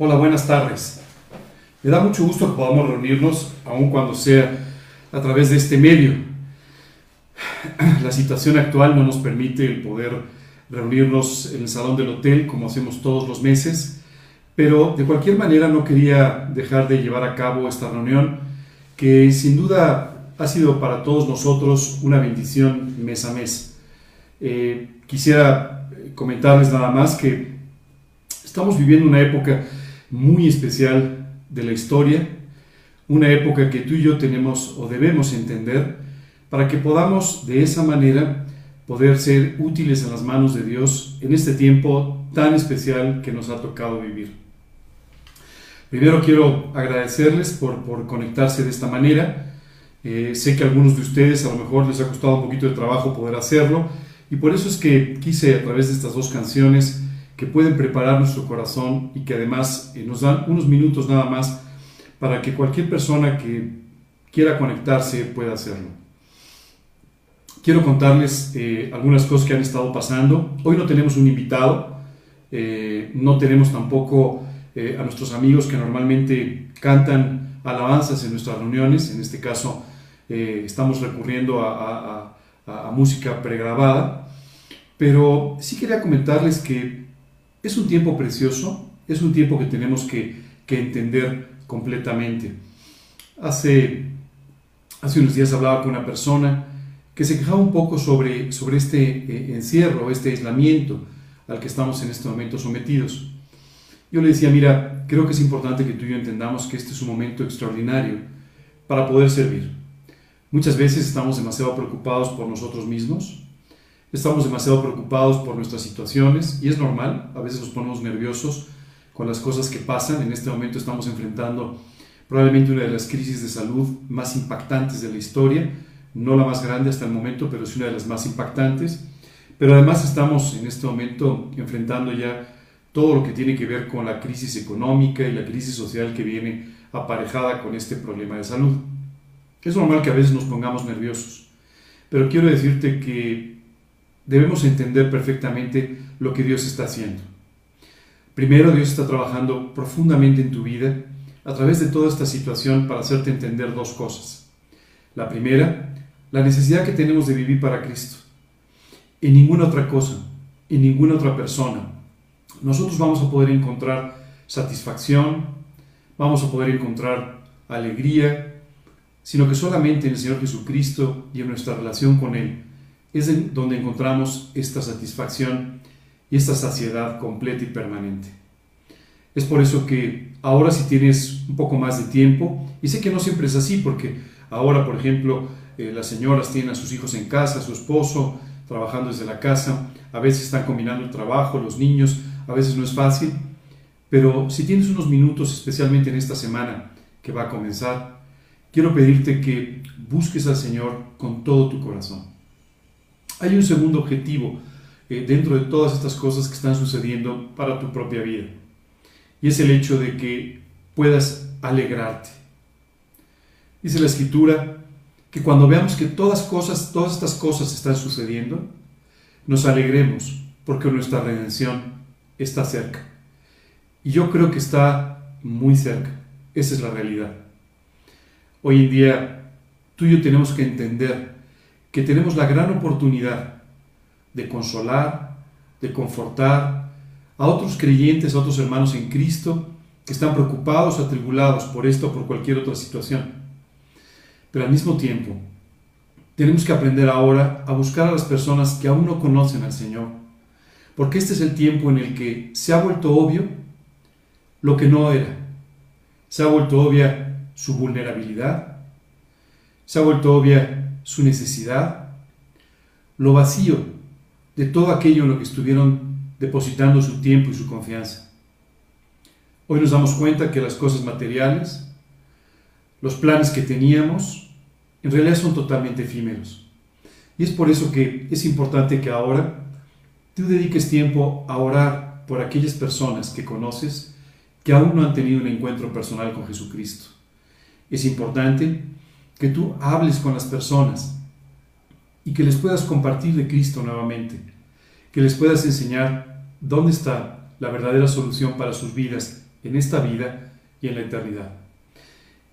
Hola, buenas tardes. Me da mucho gusto que podamos reunirnos, aun cuando sea a través de este medio. La situación actual no nos permite el poder reunirnos en el salón del hotel como hacemos todos los meses, pero de cualquier manera no quería dejar de llevar a cabo esta reunión que sin duda ha sido para todos nosotros una bendición mes a mes. Eh, quisiera comentarles nada más que estamos viviendo una época muy especial de la historia, una época que tú y yo tenemos o debemos entender para que podamos de esa manera poder ser útiles en las manos de Dios en este tiempo tan especial que nos ha tocado vivir. Primero quiero agradecerles por, por conectarse de esta manera. Eh, sé que a algunos de ustedes a lo mejor les ha costado un poquito de trabajo poder hacerlo y por eso es que quise a través de estas dos canciones que pueden preparar nuestro corazón y que además eh, nos dan unos minutos nada más para que cualquier persona que quiera conectarse pueda hacerlo. Quiero contarles eh, algunas cosas que han estado pasando. Hoy no tenemos un invitado, eh, no tenemos tampoco a nuestros amigos que normalmente cantan alabanzas en nuestras reuniones. En este caso estamos recurriendo a, a música pregrabada. Pero sí quería comentarles que es un tiempo precioso, es un tiempo que tenemos que, entender completamente. Hace, hace unos días hablaba con una persona que se quejaba un poco sobre, sobre este eh, encierro, este aislamiento al que estamos en este momento sometidos. Yo le decía, mira, creo que es importante que tú y yo entendamos que este es un momento extraordinario para poder servir. Muchas veces estamos demasiado preocupados por nosotros mismos, Estamos demasiado preocupados por nuestras situaciones y es normal, a veces nos ponemos nerviosos con las cosas que pasan. En este momento estamos enfrentando probablemente una de las crisis de salud más impactantes de la historia, no la más grande hasta el momento, pero es una de las más impactantes. Pero además estamos en este momento enfrentando ya todo lo que tiene que ver con la crisis económica y la crisis social que viene aparejada con este problema de salud. Es normal que a veces nos pongamos nerviosos, pero quiero decirte que debemos entender perfectamente lo que Dios está haciendo. Primero, Dios está trabajando profundamente en tu vida a través de toda esta situación para hacerte entender dos cosas. La primera, la necesidad que tenemos de vivir para Cristo. En ninguna otra cosa, en ninguna otra persona, nosotros vamos a poder encontrar satisfacción, vamos a poder encontrar alegría, sino que solamente en el Señor Jesucristo y en nuestra relación con Él es donde encontramos esta satisfacción y esta saciedad completa y permanente. Es por eso que ahora si tienes un poco más de tiempo, y sé que no siempre es así, porque ahora, por ejemplo, eh, las señoras tienen a sus hijos en casa, a su esposo trabajando desde la casa, a veces están combinando el trabajo, los niños, a veces no es fácil, pero si tienes unos minutos, especialmente en esta semana que va a comenzar, quiero pedirte que busques al Señor con todo tu corazón hay un segundo objetivo eh, dentro de todas estas cosas que están sucediendo para tu propia vida. Y es el hecho de que puedas alegrarte. Dice la escritura que cuando veamos que todas, cosas, todas estas cosas están sucediendo, nos alegremos porque nuestra redención está cerca. Y yo creo que está muy cerca. Esa es la realidad. Hoy en día tú y yo tenemos que entender que tenemos la gran oportunidad de consolar, de confortar a otros creyentes, a otros hermanos en Cristo que están preocupados, atribulados por esto o por cualquier otra situación. Pero al mismo tiempo, tenemos que aprender ahora a buscar a las personas que aún no conocen al Señor, porque este es el tiempo en el que se ha vuelto obvio lo que no era. Se ha vuelto obvia su vulnerabilidad, se ha vuelto obvia su necesidad, lo vacío de todo aquello en lo que estuvieron depositando su tiempo y su confianza. Hoy nos damos cuenta que las cosas materiales, los planes que teníamos, en realidad son totalmente efímeros. Y es por eso que es importante que ahora tú dediques tiempo a orar por aquellas personas que conoces que aún no han tenido un encuentro personal con Jesucristo. Es importante que tú hables con las personas y que les puedas compartir de Cristo nuevamente, que les puedas enseñar dónde está la verdadera solución para sus vidas en esta vida y en la eternidad.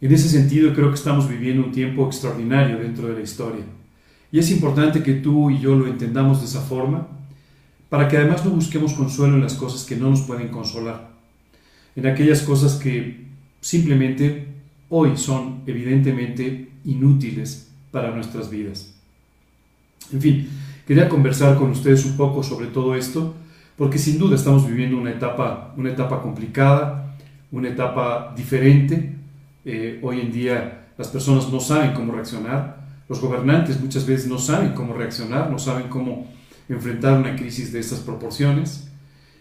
En ese sentido creo que estamos viviendo un tiempo extraordinario dentro de la historia. Y es importante que tú y yo lo entendamos de esa forma, para que además no busquemos consuelo en las cosas que no nos pueden consolar, en aquellas cosas que simplemente hoy son evidentemente inútiles para nuestras vidas. En fin, quería conversar con ustedes un poco sobre todo esto, porque sin duda estamos viviendo una etapa, una etapa complicada, una etapa diferente. Eh, hoy en día las personas no saben cómo reaccionar, los gobernantes muchas veces no saben cómo reaccionar, no saben cómo enfrentar una crisis de estas proporciones.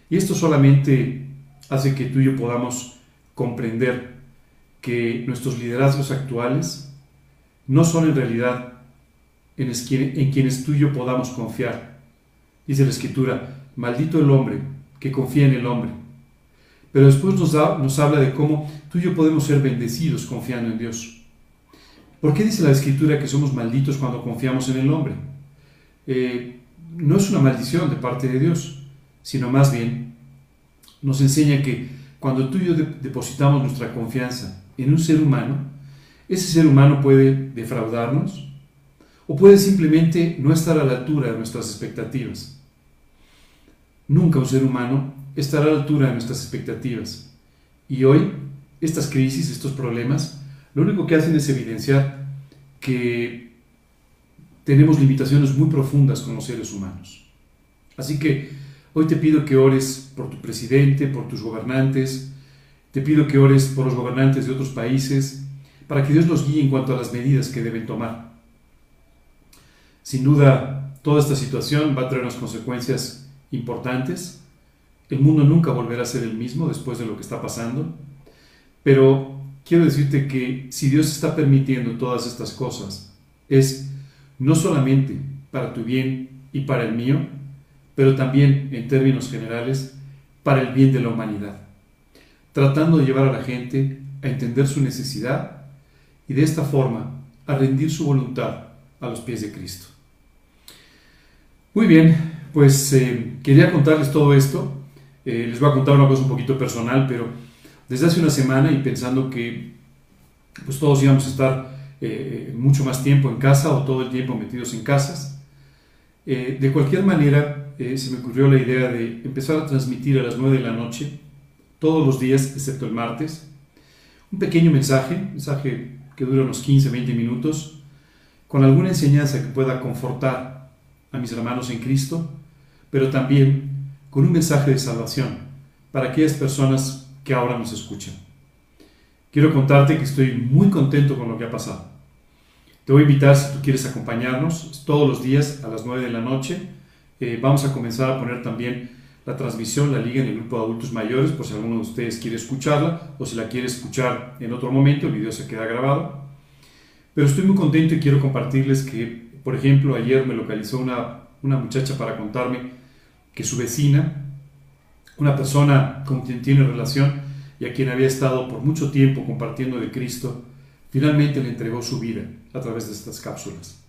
Y esto solamente hace que tú y yo podamos comprender que nuestros liderazgos actuales no son en realidad en, en quienes tú y yo podamos confiar. Dice la Escritura, maldito el hombre que confía en el hombre. Pero después nos, nos habla de cómo tú y yo podemos ser bendecidos confiando en Dios. ¿Por qué dice la Escritura que somos malditos cuando confiamos en el hombre? Eh, no es una maldición de parte de Dios, sino más bien nos enseña que cuando tú y yo depositamos nuestra confianza en un ser humano, ese ser humano puede defraudarnos o puede simplemente no estar a la altura de nuestras expectativas. Nunca un ser humano estará a la altura de nuestras expectativas. Y hoy, estas crisis, estos problemas, lo único que hacen es evidenciar que tenemos limitaciones muy profundas como seres humanos. Así que hoy te pido que ores por tu presidente, por tus gobernantes, te pido que ores por los gobernantes de otros países, para que Dios los guíe en cuanto a las medidas que deben tomar. Sin duda, toda esta situación va a traer unas consecuencias importantes. El mundo nunca volverá a ser el mismo después de lo que está pasando. Pero quiero decirte que si Dios está permitiendo todas estas cosas, es no solamente para tu bien y para el mío, pero también en términos generales para el bien de la humanidad, tratando de llevar a la gente a entender su necesidad y de esta forma a rendir su voluntad a los pies de Cristo. Muy bien, pues eh, quería contarles todo esto. Eh, les voy a contar una cosa un poquito personal, pero desde hace una semana y pensando que pues todos íbamos a estar eh, mucho más tiempo en casa o todo el tiempo metidos en casas, de cualquier manera se me ocurrió la idea de empezar a transmitir a las 9 de la noche, todos los días excepto el martes, un pequeño mensaje, mensaje que dura unos 15, 20 minutos, con alguna enseñanza que pueda confortar a mis hermanos en Cristo pero también con un mensaje de salvación para aquellas personas que ahora nos escuchan. Quiero contarte que estoy muy contento con lo que ha pasado. Te voy a invitar, si tú quieres acompañarnos, todos los días a las 9 de la noche. Eh, vamos a comenzar a poner también la transmisión, la liga en el grupo de adultos mayores, por si alguno de ustedes quiere escucharla o si la quiere escuchar en otro momento, el video se queda grabado. Pero estoy muy contento y quiero compartirles que, por ejemplo, ayer me localizó una una muchacha para contarme que su vecina, una persona con quien tiene relación y a quien había estado por mucho tiempo compartiendo de Cristo, finalmente le entregó su vida a través de estas cápsulas.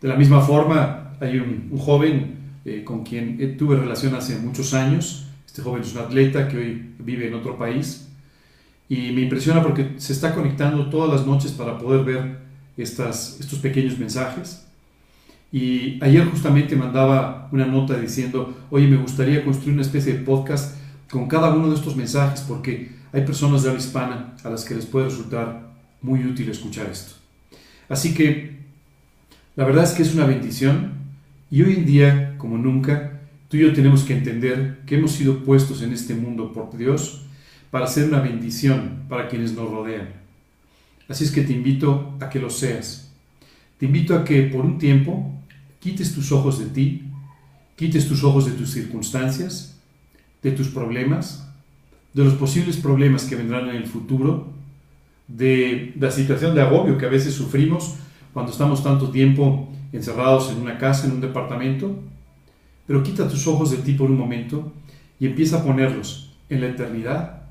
De la misma forma, hay un, joven eh, con quien tuve relación hace muchos años. Este joven es un atleta que hoy vive en otro país y me impresiona porque se está conectando todas las noches para poder ver estas, estos pequeños mensajes y ayer justamente mandaba una nota diciendo, oye, me gustaría construir una especie de podcast con cada uno de estos mensajes porque hay personas de habla hispana a las que les puede resultar muy útil escuchar esto. Así que la verdad es que es una bendición y hoy en día, como nunca, tú y yo tenemos que entender que hemos sido puestos en este mundo por Dios para ser una bendición para quienes nos rodean. Así es que te invito a que lo seas. Te invito a que por un tiempo quites tus ojos de ti, quites tus ojos de tus circunstancias, de tus problemas, de los posibles problemas que vendrán en el futuro, de la situación de agobio que a veces sufrimos cuando estamos tanto tiempo encerrados en una casa, en un departamento. Pero quita tus ojos de ti por un momento y empieza a ponerlos en la eternidad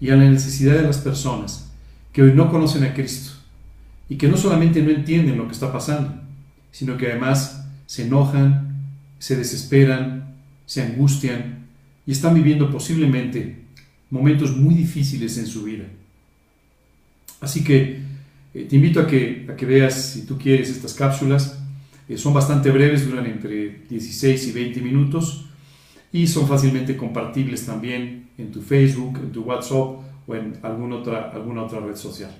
y en la necesidad de las personas que hoy no conocen a Cristo y que no solamente no entienden lo que está pasando, sino que además se enojan, se desesperan, se angustian y están viviendo posiblemente momentos muy difíciles en su vida. Así que eh, te invito a que, a que veas, si tú quieres, estas cápsulas. Eh, son bastante breves, duran entre 16 y 20 minutos y son fácilmente compartibles también en tu Facebook, en tu WhatsApp o en alguna otra, alguna otra red social.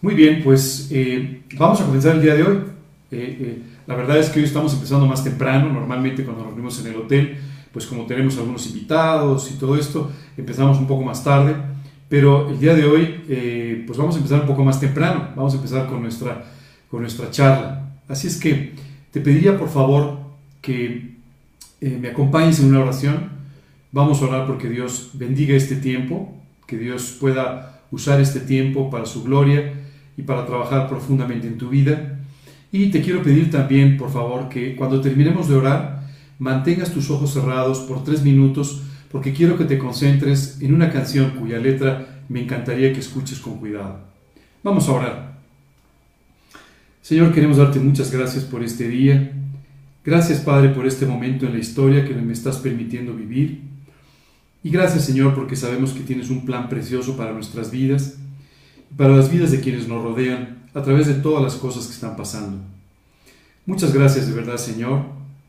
Muy bien, pues eh, vamos a comenzar el día de hoy. la verdad es que hoy estamos empezando más temprano, normalmente cuando nos reunimos en el hotel, pues como tenemos algunos invitados y todo esto, empezamos un poco más tarde. Pero el día de hoy, eh, pues vamos a empezar un poco más temprano, vamos a empezar con nuestra, con nuestra charla. Así es que te pediría por favor que eh, me acompañes en una oración. Vamos a orar porque Dios bendiga este tiempo, que Dios pueda usar este tiempo para su gloria y para trabajar profundamente en tu vida. Y te quiero pedir también, por favor, que cuando terminemos de orar, mantengas tus ojos cerrados por tres minutos porque quiero que te concentres en una canción cuya letra me encantaría que escuches con cuidado. Vamos a orar. Señor, queremos darte muchas gracias por este día. Gracias, Padre, por este momento en la historia que me estás permitiendo vivir. Y gracias, Señor, porque sabemos que tienes un plan precioso para nuestras vidas y para las vidas de quienes nos rodean a través de todas las cosas que están pasando. Muchas gracias de verdad, Señor.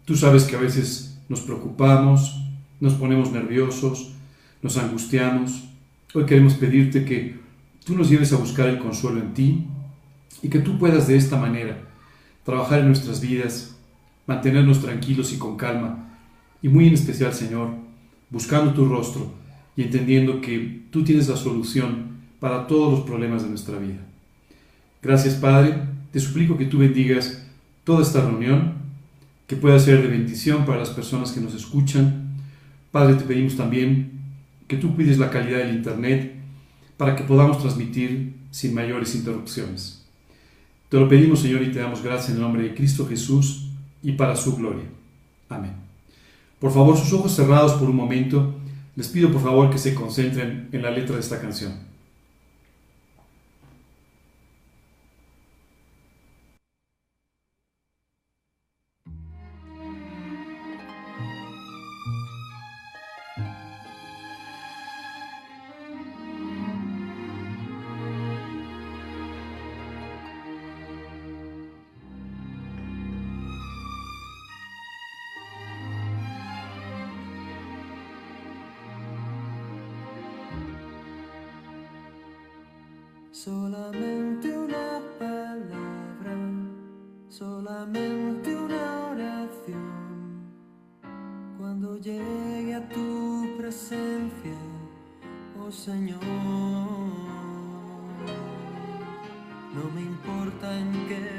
Tú sabes que a veces nos preocupamos, nos ponemos nerviosos, nos angustiamos. Hoy queremos pedirte que tú nos lleves a buscar el consuelo en ti y que tú puedas de esta manera trabajar en nuestras vidas, mantenernos tranquilos y con calma, y muy en especial, Señor, buscando tu rostro y entendiendo que tú tienes la solución para todos los problemas de nuestra vida. Gracias, Padre. Te suplico que tú bendigas toda esta reunión, que pueda ser de bendición para las personas que nos escuchan Padre, te pedimos también que tú cuides la calidad del Internet para que podamos transmitir sin mayores interrupciones. Te lo pedimos, Señor, y te damos gracias en el nombre de Cristo Jesús y para su gloria. Amén. Por favor, sus ojos cerrados por un momento, les pido por favor que se concentren en la letra de esta canción. Solamente una oración. Cuando llegue a tu presencia, oh Señor, no me importa en qué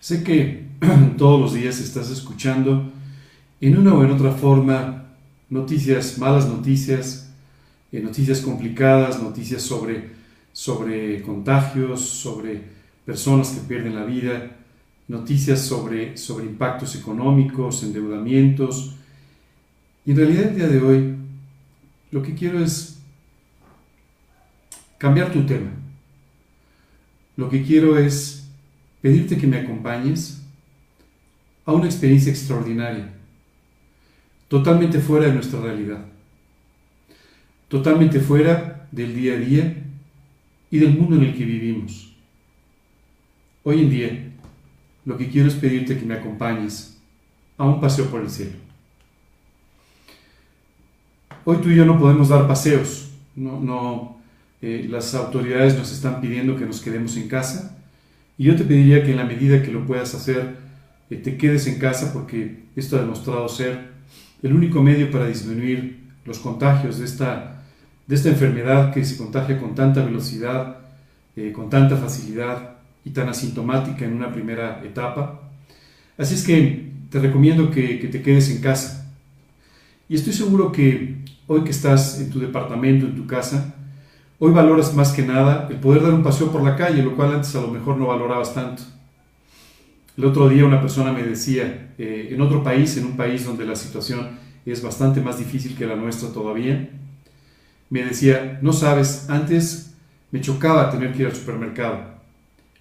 Sé que todos los días estás escuchando en una o en otra forma noticias, malas noticias, eh, noticias complicadas, noticias sobre, sobre contagios, sobre personas que pierden la vida, noticias sobre, sobre impactos económicos, endeudamientos. Y en realidad el día de hoy lo que quiero es cambiar tu tema. Lo que quiero es pedirte que me acompañes a una experiencia extraordinaria, totalmente fuera de nuestra realidad, totalmente fuera del día a día y del mundo en el que vivimos. Hoy en día, lo que quiero es pedirte que me acompañes a un paseo por el cielo. Hoy tú y yo no podemos dar paseos, no, no, eh, las autoridades nos están pidiendo que nos quedemos en casa y yo te pediría que en la medida que lo puedas hacer, eh, te quedes en casa porque esto ha demostrado ser el único medio para disminuir los contagios de esta, de esta enfermedad que se contagia con tanta velocidad, eh, con tanta facilidad y tan asintomática en una primera etapa. Así es que te recomiendo que, que te quedes en casa. Y estoy seguro que hoy que estás en tu departamento, en tu casa, Hoy valoras más que nada el poder dar un paseo por la calle, lo cual antes a lo mejor no valorabas tanto. El otro día una persona me decía, eh, en otro país, en un país donde la situación es bastante más difícil que la nuestra todavía, me decía, no sabes, antes me chocaba tener que ir al supermercado.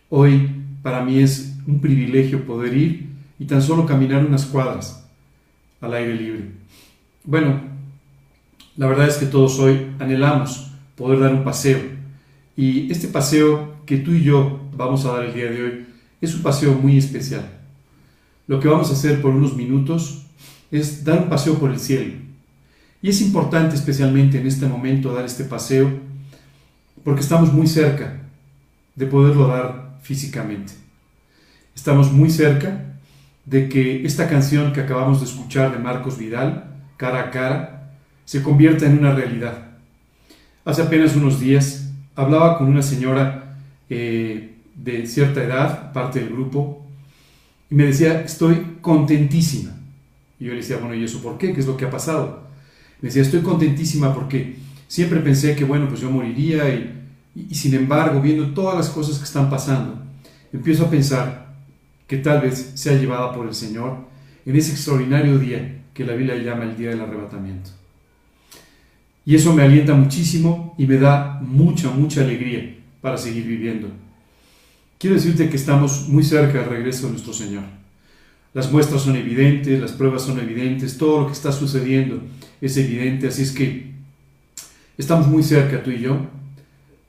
Hoy para mí es un privilegio poder ir y tan solo caminar unas cuadras al aire libre. Bueno, la verdad es que todos hoy anhelamos poder dar un paseo. Y este paseo que tú y yo vamos a dar el día de hoy es un paseo muy especial. Lo que vamos a hacer por unos minutos es dar un paseo por el cielo. Y es importante especialmente en este momento dar este paseo porque estamos muy cerca de poderlo dar físicamente. Estamos muy cerca de que esta canción que acabamos de escuchar de Marcos Vidal, cara a cara, se convierta en una realidad. Hace apenas unos días hablaba con una señora eh, de cierta edad, parte del grupo, y me decía, estoy contentísima. Y yo le decía, bueno, ¿y eso por qué? ¿Qué es lo que ha pasado? Me decía, estoy contentísima porque siempre pensé que, bueno, pues yo moriría y, y, y sin embargo, viendo todas las cosas que están pasando, empiezo a pensar que tal vez sea llevada por el Señor en ese extraordinario día que la Biblia llama el día del arrebatamiento. Y eso me alienta muchísimo y me da mucha, mucha alegría para seguir viviendo. Quiero decirte que estamos muy cerca del regreso de nuestro Señor. Las muestras son evidentes, las pruebas son evidentes, todo lo que está sucediendo es evidente, así es que estamos muy cerca tú y yo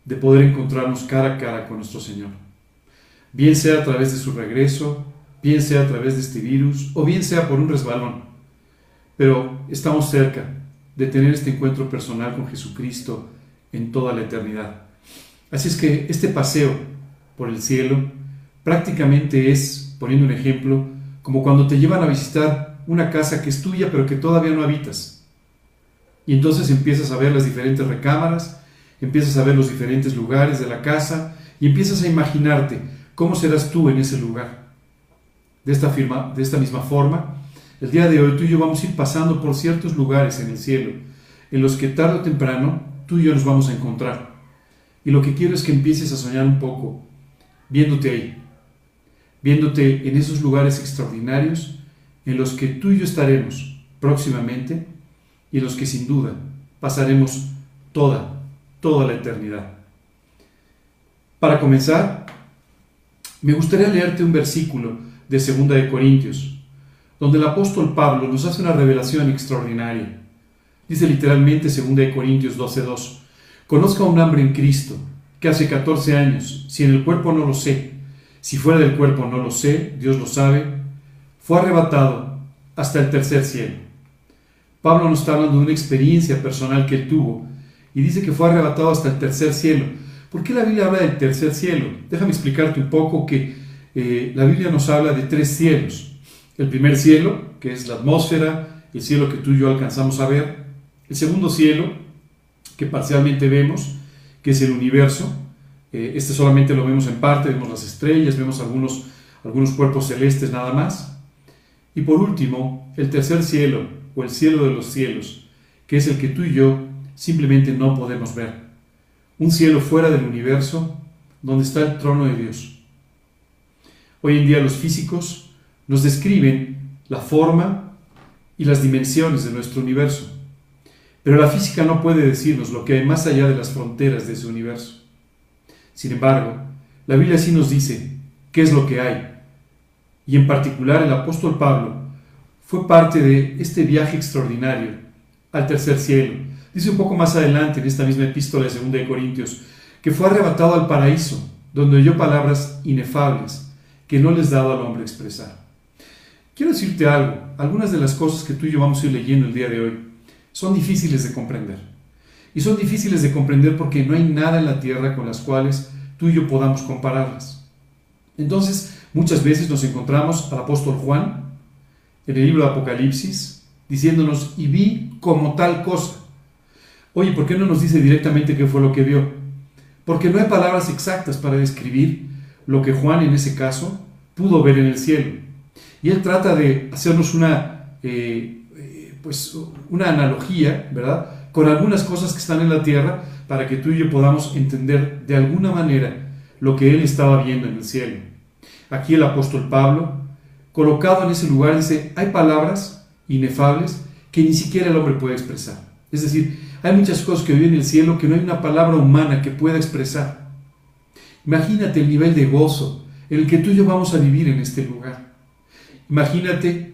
de poder encontrarnos cara a cara con nuestro Señor. Bien sea a través de su regreso, bien sea a través de este virus o bien sea por un resbalón. Pero estamos cerca de tener este encuentro personal con Jesucristo en toda la eternidad. Así es que este paseo por el cielo prácticamente es, poniendo un ejemplo, como cuando te llevan a visitar una casa que es tuya pero que todavía no habitas. Y entonces empiezas a ver las diferentes recámaras, empiezas a ver los diferentes lugares de la casa y empiezas a imaginarte cómo serás tú en ese lugar. De esta, misma forma, el día de hoy tú y yo vamos a ir pasando por ciertos lugares en el cielo, en los que tarde o temprano tú y yo nos vamos a encontrar. Y lo que quiero es que empieces a soñar un poco, viéndote ahí, viéndote en esos lugares extraordinarios en los que tú y yo estaremos próximamente y en los que sin duda pasaremos toda, toda la eternidad. Para comenzar, me gustaría leerte un versículo de 2 de Corintios, donde el apóstol Pablo nos hace una revelación extraordinaria. Dice literalmente 2 de Corintios 12:2, conozca un hambre en Cristo, que hace 14 años, si en el cuerpo no lo sé, si fuera del cuerpo no lo sé, Dios lo sabe, fue arrebatado hasta el tercer cielo. Pablo nos está hablando de una experiencia personal que él tuvo y dice que fue arrebatado hasta el tercer cielo. ¿Por qué la Biblia habla del tercer cielo? Déjame explicarte un poco que eh, la Biblia nos habla de tres cielos. El primer cielo, que es la atmósfera, el cielo que tú y yo alcanzamos a ver. El segundo cielo, que parcialmente vemos, que es el universo. Eh, este solamente lo vemos en parte, vemos las estrellas, vemos algunos, algunos cuerpos celestes nada más. Y por último, el tercer cielo, o el cielo de los cielos, que es el que tú y yo simplemente no podemos ver. Un cielo fuera del universo, donde está el trono de Dios. Hoy en día los físicos nos describen la forma y las dimensiones de nuestro universo, pero la física no puede decirnos lo que hay más allá de las fronteras de ese universo. Sin embargo, la Biblia sí nos dice qué es lo que hay, y en particular el apóstol Pablo fue parte de este viaje extraordinario al tercer cielo. Dice un poco más adelante en esta misma epístola de 2 de Corintios que fue arrebatado al paraíso, donde oyó palabras inefables que no les daba al hombre expresar. Quiero decirte algo, algunas de las cosas que tú y yo vamos a ir leyendo el día de hoy son difíciles de comprender. Y son difíciles de comprender porque no hay nada en la tierra con las cuales tú y yo podamos compararlas. Entonces, muchas veces nos encontramos al apóstol Juan en el libro de Apocalipsis diciéndonos, y vi como tal cosa. Oye, ¿por qué no nos dice directamente qué fue lo que vio? Porque no hay palabras exactas para describir lo que Juan en ese caso pudo ver en el cielo. Y él trata de hacernos una, eh, eh, pues, una analogía, ¿verdad? Con algunas cosas que están en la tierra para que tú y yo podamos entender de alguna manera lo que él estaba viendo en el cielo. Aquí el apóstol Pablo, colocado en ese lugar, dice, hay palabras inefables que ni siquiera el hombre puede expresar. Es decir, hay muchas cosas que viven en el cielo que no hay una palabra humana que pueda expresar. Imagínate el nivel de gozo en el que tú y yo vamos a vivir en este lugar. Imagínate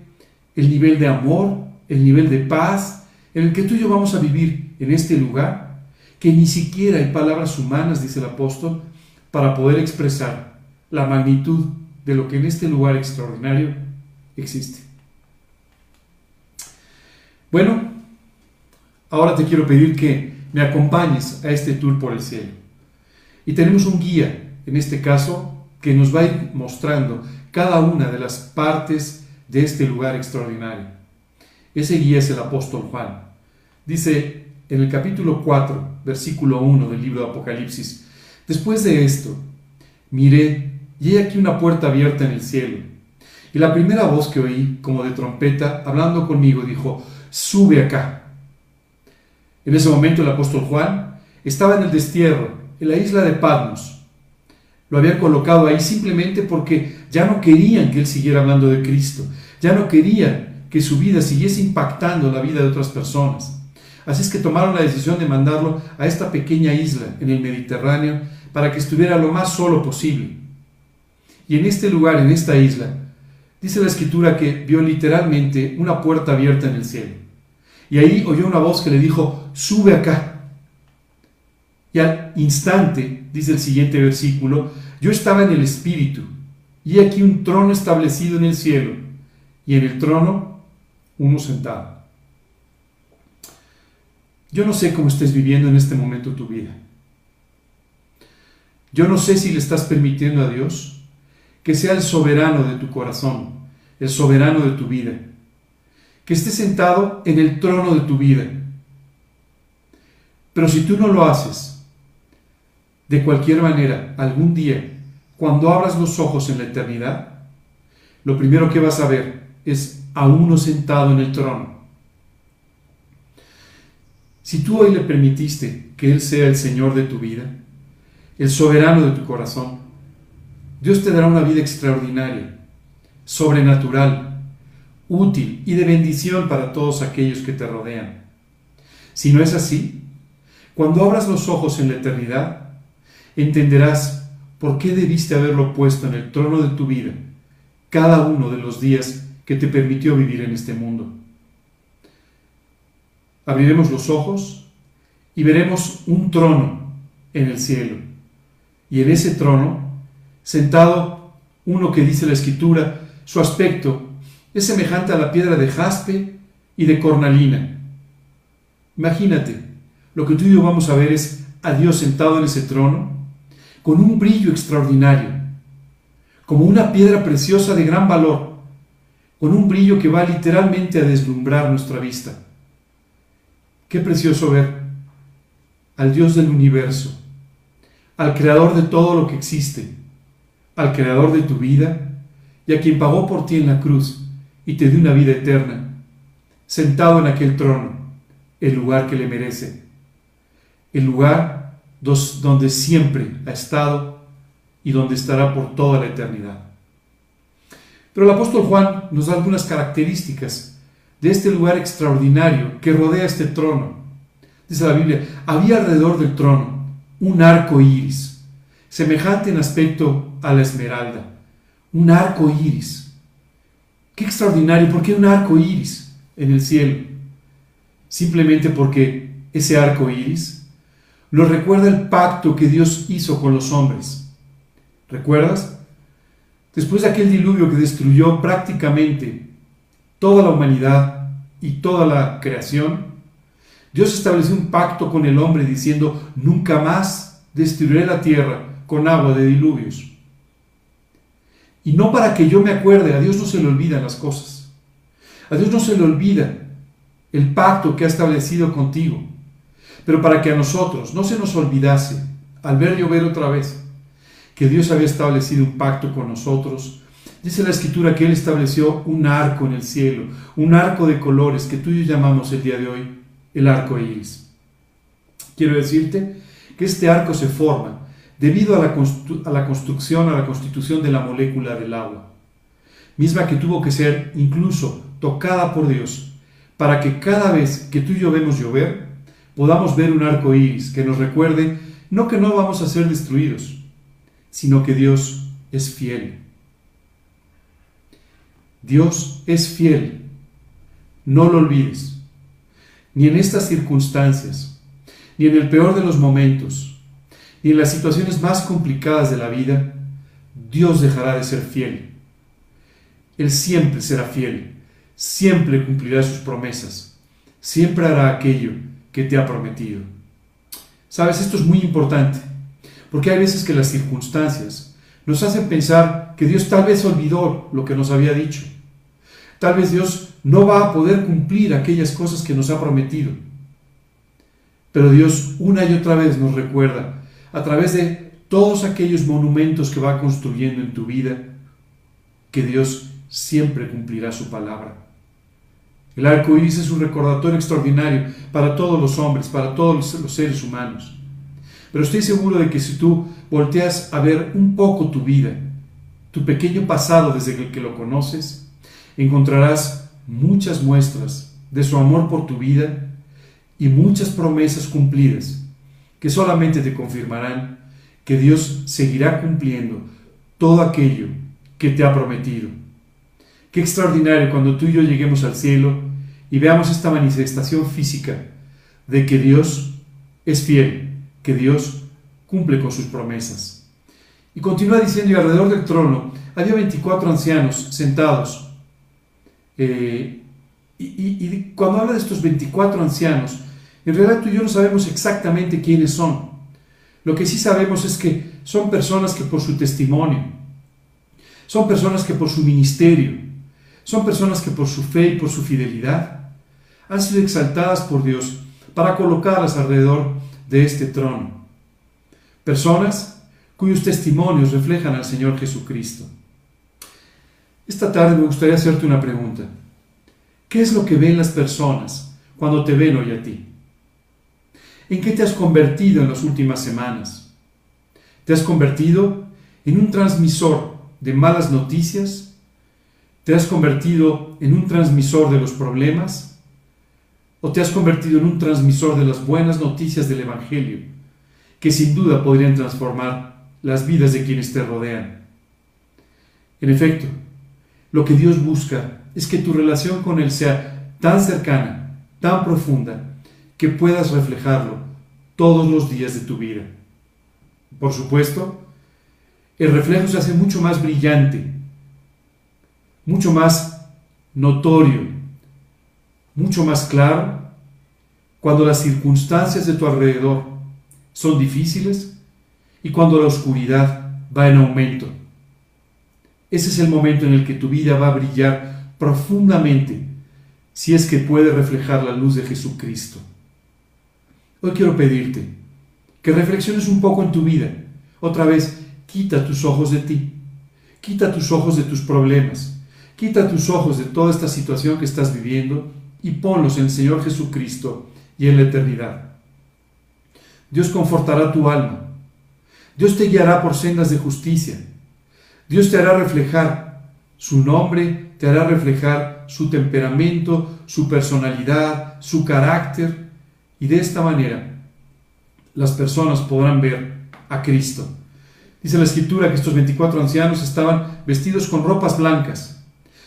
el nivel de amor, el nivel de paz en el que tú y yo vamos a vivir en este lugar, que ni siquiera hay palabras humanas, dice el apóstol, para poder expresar la magnitud de lo que en este lugar extraordinario existe. Bueno, ahora te quiero pedir que me acompañes a este tour por el cielo. Y tenemos un guía, en este caso, que nos va a ir mostrando cada una de las partes de este lugar extraordinario. Ese guía es el apóstol Juan. Dice en el capítulo 4, versículo 1 del libro de Apocalipsis, después de esto, miré y he aquí una puerta abierta en el cielo. Y la primera voz que oí, como de trompeta, hablando conmigo, dijo, sube acá. En ese momento el apóstol Juan estaba en el destierro, en la isla de Patmos. Lo habían colocado ahí simplemente porque ya no querían que él siguiera hablando de Cristo, ya no querían que su vida siguiese impactando la vida de otras personas. Así es que tomaron la decisión de mandarlo a esta pequeña isla en el Mediterráneo para que estuviera lo más solo posible. Y en este lugar, en esta isla, dice la escritura que vio literalmente una puerta abierta en el cielo. Y ahí oyó una voz que le dijo, sube acá. Y al instante, dice el siguiente versículo, yo estaba en el Espíritu, y aquí un trono establecido en el cielo, y en el trono uno sentado. Yo no sé cómo estés viviendo en este momento tu vida. Yo no sé si le estás permitiendo a Dios que sea el soberano de tu corazón, el soberano de tu vida, que esté sentado en el trono de tu vida. Pero si tú no lo haces, de cualquier manera, algún día, cuando abras los ojos en la eternidad, lo primero que vas a ver es a uno sentado en el trono. Si tú hoy le permitiste que Él sea el Señor de tu vida, el soberano de tu corazón, Dios te dará una vida extraordinaria, sobrenatural, útil y de bendición para todos aquellos que te rodean. Si no es así, cuando abras los ojos en la eternidad, entenderás por qué debiste haberlo puesto en el trono de tu vida cada uno de los días que te permitió vivir en este mundo. Abriremos los ojos y veremos un trono en el cielo. Y en ese trono, sentado uno que dice la escritura, su aspecto es semejante a la piedra de jaspe y de cornalina. Imagínate, lo que tú y yo vamos a ver es a Dios sentado en ese trono, con un brillo extraordinario, como una piedra preciosa de gran valor, con un brillo que va literalmente a deslumbrar nuestra vista. Qué precioso ver al Dios del universo, al creador de todo lo que existe, al creador de tu vida y a quien pagó por ti en la cruz y te dio una vida eterna, sentado en aquel trono, el lugar que le merece, el lugar donde siempre ha estado y donde estará por toda la eternidad. Pero el apóstol Juan nos da algunas características de este lugar extraordinario que rodea este trono. Dice la Biblia, había alrededor del trono un arco iris, semejante en aspecto a la esmeralda. Un arco iris. Qué extraordinario, ¿por qué un arco iris en el cielo? Simplemente porque ese arco iris nos recuerda el pacto que Dios hizo con los hombres. ¿Recuerdas? Después de aquel diluvio que destruyó prácticamente toda la humanidad y toda la creación, Dios estableció un pacto con el hombre diciendo, nunca más destruiré la tierra con agua de diluvios. Y no para que yo me acuerde, a Dios no se le olvidan las cosas. A Dios no se le olvida el pacto que ha establecido contigo. Pero para que a nosotros no se nos olvidase, al ver llover otra vez, que Dios había establecido un pacto con nosotros, dice la escritura que Él estableció un arco en el cielo, un arco de colores que tú y yo llamamos el día de hoy el arco iris. Quiero decirte que este arco se forma debido a la, construcción, a la constitución de la molécula del agua, misma que tuvo que ser incluso tocada por Dios, para que cada vez que tú y yo vemos llover, podamos ver un arco iris que nos recuerde no que no vamos a ser destruidos, sino que Dios es fiel. Dios es fiel, no lo olvides, ni en estas circunstancias, ni en el peor de los momentos, y en las situaciones más complicadas de la vida, Dios dejará de ser fiel. Él siempre será fiel, siempre cumplirá sus promesas, siempre hará aquello que te ha prometido. Sabes, esto es muy importante, porque hay veces que las circunstancias nos hacen pensar que Dios tal vez olvidó lo que nos había dicho. Tal vez Dios no va a poder cumplir aquellas cosas que nos ha prometido. Pero Dios una y otra vez nos recuerda a través de todos aquellos monumentos que va construyendo en tu vida, que Dios siempre cumplirá su palabra. El arco iris es un recordatorio extraordinario para todos los hombres, para todos los seres humanos. Pero estoy seguro de que si tú volteas a ver un poco tu vida, tu pequeño pasado desde que lo conoces, encontrarás muchas muestras de su amor por tu vida y muchas promesas cumplidas que solamente te confirmarán que Dios seguirá cumpliendo todo aquello que te ha prometido. Qué extraordinario cuando tú y yo lleguemos al cielo y veamos esta manifestación física de que Dios es fiel, que Dios cumple con sus promesas. Y continúa diciendo, y alrededor del trono había 24 ancianos sentados. Eh, y, y cuando habla de estos 24 ancianos, en realidad tú y yo no sabemos exactamente quiénes son. Lo que sí sabemos es que son personas que por su testimonio, son personas que por su ministerio, son personas que por su fe y por su fidelidad han sido exaltadas por Dios para colocarlas alrededor de este trono. Personas cuyos testimonios reflejan al Señor Jesucristo. Esta tarde me gustaría hacerte una pregunta. ¿Qué es lo que ven las personas cuando te ven hoy a ti? ¿En qué te has convertido en las últimas semanas? ¿Te has convertido en un transmisor de malas noticias? ¿Te has convertido en un transmisor de los problemas? ¿O te has convertido en un transmisor de las buenas noticias del Evangelio, que sin duda podrían transformar las vidas de quienes te rodean? En efecto, lo que Dios busca es que tu relación con Él sea tan cercana, tan profunda, que puedas reflejarlo todos los días de tu vida. Por supuesto, el reflejo se hace mucho más brillante, mucho más notorio, mucho más claro cuando las circunstancias de tu alrededor son difíciles y cuando la oscuridad va en aumento. Ese es el momento en el que tu vida va a brillar profundamente si es que puede reflejar la luz de Jesucristo. Hoy quiero pedirte que reflexiones un poco en tu vida. Otra vez, quita tus ojos de ti. Quita tus ojos de tus problemas. Quita tus ojos de toda esta situación que estás viviendo y ponlos en el Señor Jesucristo y en la eternidad. Dios confortará tu alma. Dios te guiará por sendas de justicia. Dios te hará reflejar su nombre, te hará reflejar su temperamento, su personalidad, su carácter y de esta manera las personas podrán ver a Cristo. Dice la escritura que estos 24 ancianos estaban vestidos con ropas blancas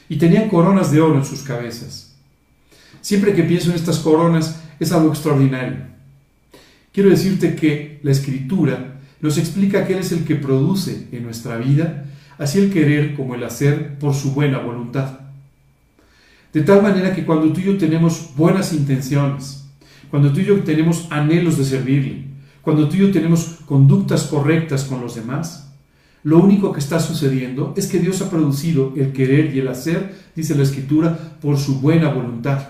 y tenían coronas de oro en sus cabezas. Siempre que pienso en estas coronas es algo extraordinario. Quiero decirte que la escritura nos explica que Él es el que produce en nuestra vida así el querer como el hacer por su buena voluntad. De tal manera que cuando tú y yo tenemos buenas intenciones, cuando tú y yo tenemos anhelos de servirle, cuando tú y yo tenemos conductas correctas con los demás, lo único que está sucediendo es que Dios ha producido el querer y el hacer, dice la Escritura, por su buena voluntad.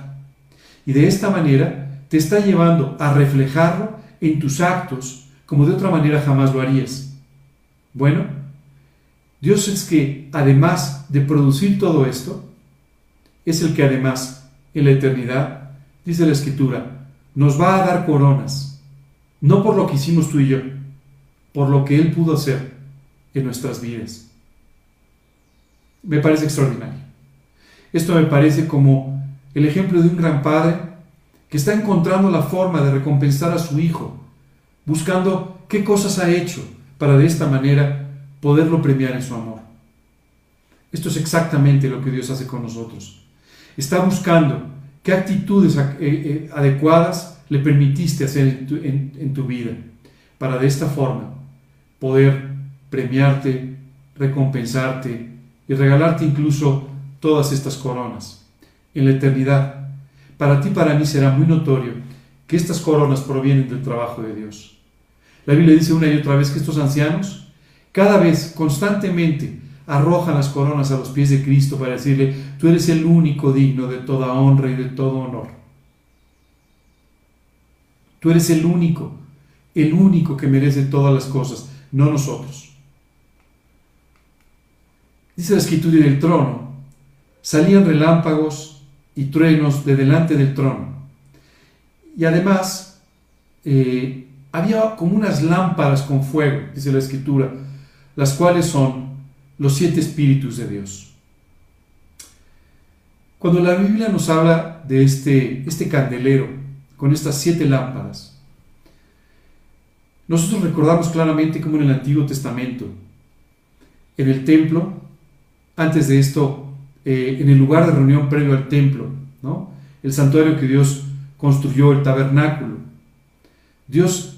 Y de esta manera te está llevando a reflejarlo en tus actos como de otra manera jamás lo harías. Bueno, Dios es que además de producir todo esto, es el que además en la eternidad, dice la Escritura, nos va a dar coronas, no por lo que hicimos tú y yo, por lo que Él pudo hacer en nuestras vidas. Me parece extraordinario. Esto me parece como el ejemplo de un gran padre que está encontrando la forma de recompensar a su hijo, buscando qué cosas ha hecho para de esta manera poderlo premiar en su amor. Esto es exactamente lo que Dios hace con nosotros. Está buscando ¿Qué actitudes eh, eh, adecuadas le permitiste hacer en tu, vida para de esta forma poder premiarte, recompensarte y regalarte incluso todas estas coronas en la eternidad? Para ti, para mí será muy notorio que estas coronas provienen del trabajo de Dios. La Biblia dice una y otra vez que estos ancianos, cada vez, constantemente, arrojan las coronas a los pies de Cristo para decirle, tú eres el único digno de toda honra y de todo honor. Tú eres el único, el único que merece todas las cosas, no nosotros. Dice la escritura del trono, salían relámpagos y truenos de delante del trono. Y además, eh, había como unas lámparas con fuego, dice la escritura, las cuales son los siete espíritus de Dios. Cuando la Biblia nos habla de este, este candelero con estas siete lámparas, nosotros recordamos claramente como en el Antiguo Testamento, en el templo, antes de esto, eh, en el lugar de reunión previo al templo, el santuario que Dios construyó, el tabernáculo, Dios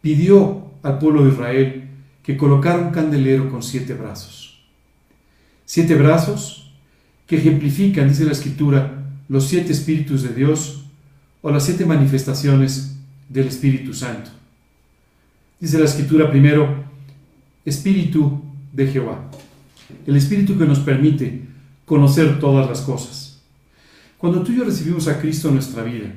pidió al pueblo de Israel que colocara un candelero con siete brazos. Siete brazos que ejemplifican, dice la escritura, los siete espíritus de Dios o las siete manifestaciones del Espíritu Santo. Dice la escritura primero, Espíritu de Jehová, el Espíritu que nos permite conocer todas las cosas. Cuando tú y yo recibimos a Cristo en nuestra vida,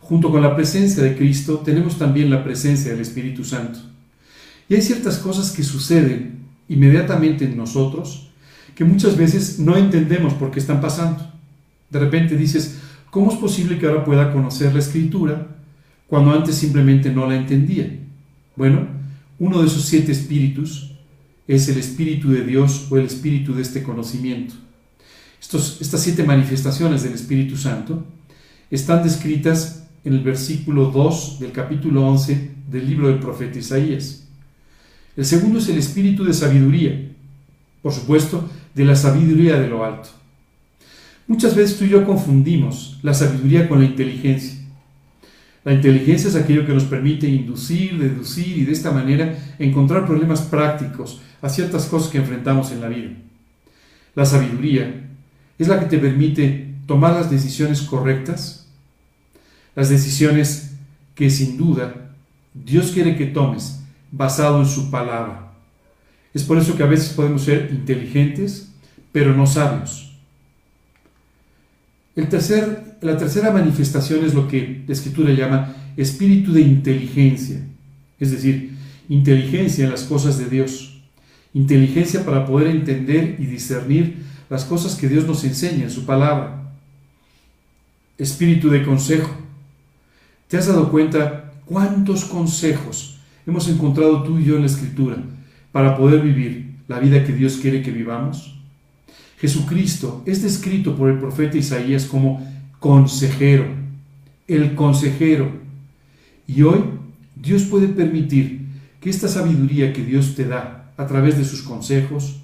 junto con la presencia de Cristo, tenemos también la presencia del Espíritu Santo. Y hay ciertas cosas que suceden inmediatamente en nosotros que muchas veces no entendemos por qué están pasando. De repente dices, ¿cómo es posible que ahora pueda conocer la escritura cuando antes simplemente no la entendía? Bueno, uno de esos siete espíritus es el espíritu de Dios o el espíritu de este conocimiento. Estos, estas siete manifestaciones del Espíritu Santo están descritas en el versículo 2 del capítulo 11 del libro del profeta Isaías. El segundo es el espíritu de sabiduría. Por supuesto, de la sabiduría de lo alto. Muchas veces tú y yo confundimos la sabiduría con la inteligencia. La inteligencia es aquello que nos permite inducir, deducir y de esta manera encontrar problemas prácticos a ciertas cosas que enfrentamos en la vida. La sabiduría es la que te permite tomar las decisiones correctas, las decisiones que sin duda Dios quiere que tomes basado en su palabra. Es por eso que a veces podemos ser inteligentes, pero no sabios. El tercer, la tercera manifestación es lo que la escritura llama espíritu de inteligencia, es decir, inteligencia en las cosas de Dios, inteligencia para poder entender y discernir las cosas que Dios nos enseña en su palabra, espíritu de consejo. ¿Te has dado cuenta cuántos consejos hemos encontrado tú y yo en la escritura? para poder vivir la vida que Dios quiere que vivamos? Jesucristo es descrito por el profeta Isaías como consejero, el consejero. Y hoy Dios puede permitir que esta sabiduría que Dios te da a través de sus consejos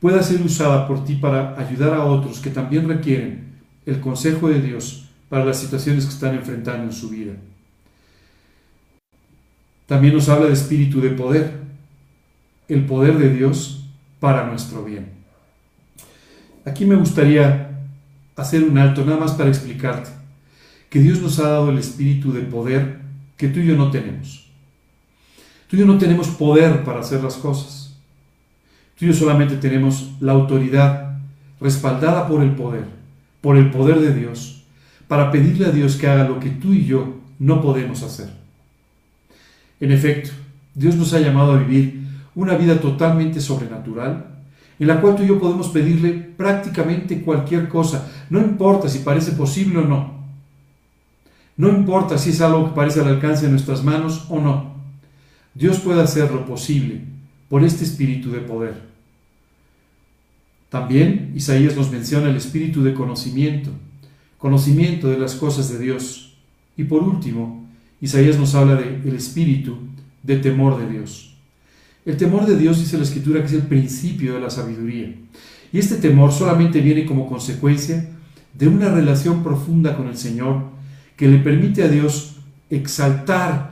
pueda ser usada por ti para ayudar a otros que también requieren el consejo de Dios para las situaciones que están enfrentando en su vida. También nos habla de espíritu de poder el poder de Dios para nuestro bien. Aquí me gustaría hacer un alto nada más para explicarte que Dios nos ha dado el espíritu de poder que tú y yo no tenemos. Tú y yo no tenemos poder para hacer las cosas. Tú y yo solamente tenemos la autoridad respaldada por el poder, por el poder de Dios, para pedirle a Dios que haga lo que tú y yo no podemos hacer. En efecto, Dios nos ha llamado a vivir una vida totalmente sobrenatural, en la cual tú y yo podemos pedirle prácticamente cualquier cosa, no importa si parece posible o no, no importa si es algo que parece al alcance de nuestras manos o no, Dios puede hacer lo posible por este espíritu de poder. También Isaías nos menciona el espíritu de conocimiento, conocimiento de las cosas de Dios. Y por último, Isaías nos habla del espíritu de temor de Dios. El temor de Dios dice la Escritura que es el principio de la sabiduría. Y este temor solamente viene como consecuencia de una relación profunda con el Señor que le permite a Dios exaltar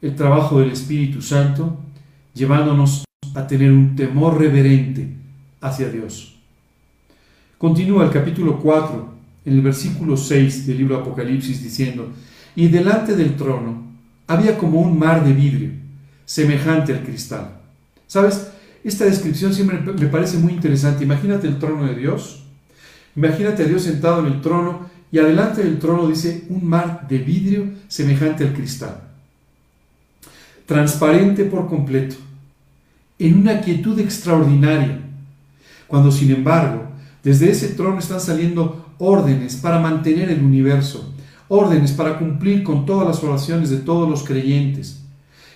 el trabajo del Espíritu Santo, llevándonos a tener un temor reverente hacia Dios. Continúa el capítulo 4, en el versículo 6 del libro Apocalipsis, diciendo, y delante del trono había como un mar de vidrio semejante al cristal. ¿Sabes? Esta descripción siempre me parece muy interesante. Imagínate el trono de Dios. Imagínate a Dios sentado en el trono y adelante del trono dice un mar de vidrio semejante al cristal. Transparente por completo, en una quietud extraordinaria. Cuando sin embargo, desde ese trono están saliendo órdenes para mantener el universo, órdenes para cumplir con todas las oraciones de todos los creyentes.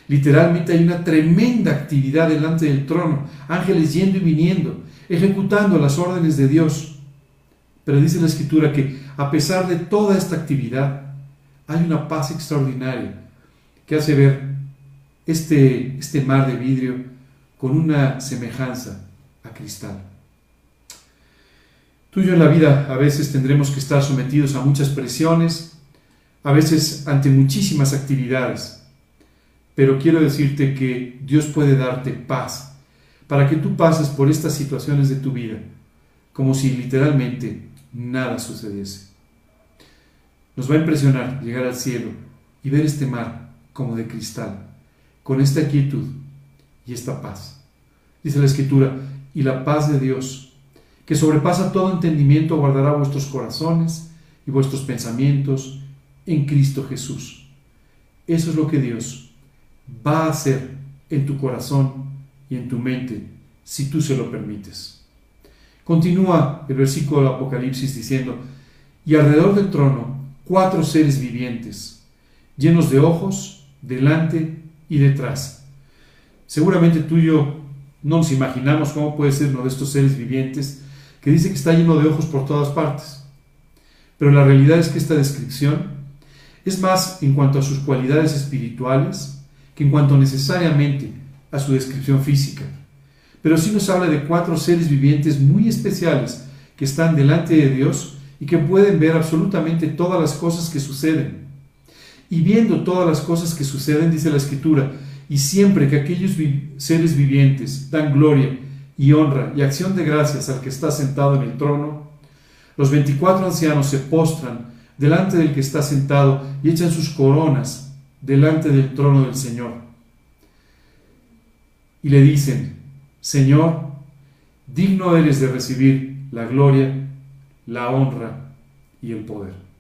Literalmente hay una tremenda actividad delante del trono, ángeles yendo y viniendo, ejecutando las órdenes de Dios. Pero dice la escritura que a pesar de toda esta actividad, hay una paz extraordinaria que hace ver este, este mar de vidrio con una semejanza a cristal. Tú y yo en la vida a veces tendremos que estar sometidos a muchas presiones, a veces ante muchísimas actividades, pero quiero decirte que Dios puede darte paz para que tú pases por estas situaciones de tu vida como si literalmente nada sucediese. Nos va a impresionar llegar al cielo y ver este mar como de cristal, con esta quietud y esta paz. Dice la Escritura, y la paz de Dios, que sobrepasa todo entendimiento, guardará vuestros corazones y vuestros pensamientos en Cristo Jesús. Eso es lo que Dios va a hacer en tu corazón y en tu mente si tú se lo permites. Continúa el versículo del Apocalipsis diciendo, y alrededor del trono cuatro seres vivientes, llenos de ojos, delante y detrás. Seguramente tú y yo no nos imaginamos cómo puede ser uno de estos seres vivientes que dice que está lleno de ojos por todas partes. Pero la realidad es que esta descripción es más en cuanto a sus cualidades espirituales que en cuanto necesariamente a su descripción física. Pero sí nos habla de cuatro seres vivientes muy especiales que están delante de Dios y que pueden ver absolutamente todas las cosas que suceden. Y viendo todas las cosas que suceden, dice la Escritura, y siempre que aquellos seres vivientes dan gloria y honra y acción de gracias al que está sentado en el trono, los veinticuatro ancianos se postran delante del que está sentado y echan sus coronas delante del trono del Señor. Y le dicen, Señor, digno eres de recibir la gloria, la honra y el poder.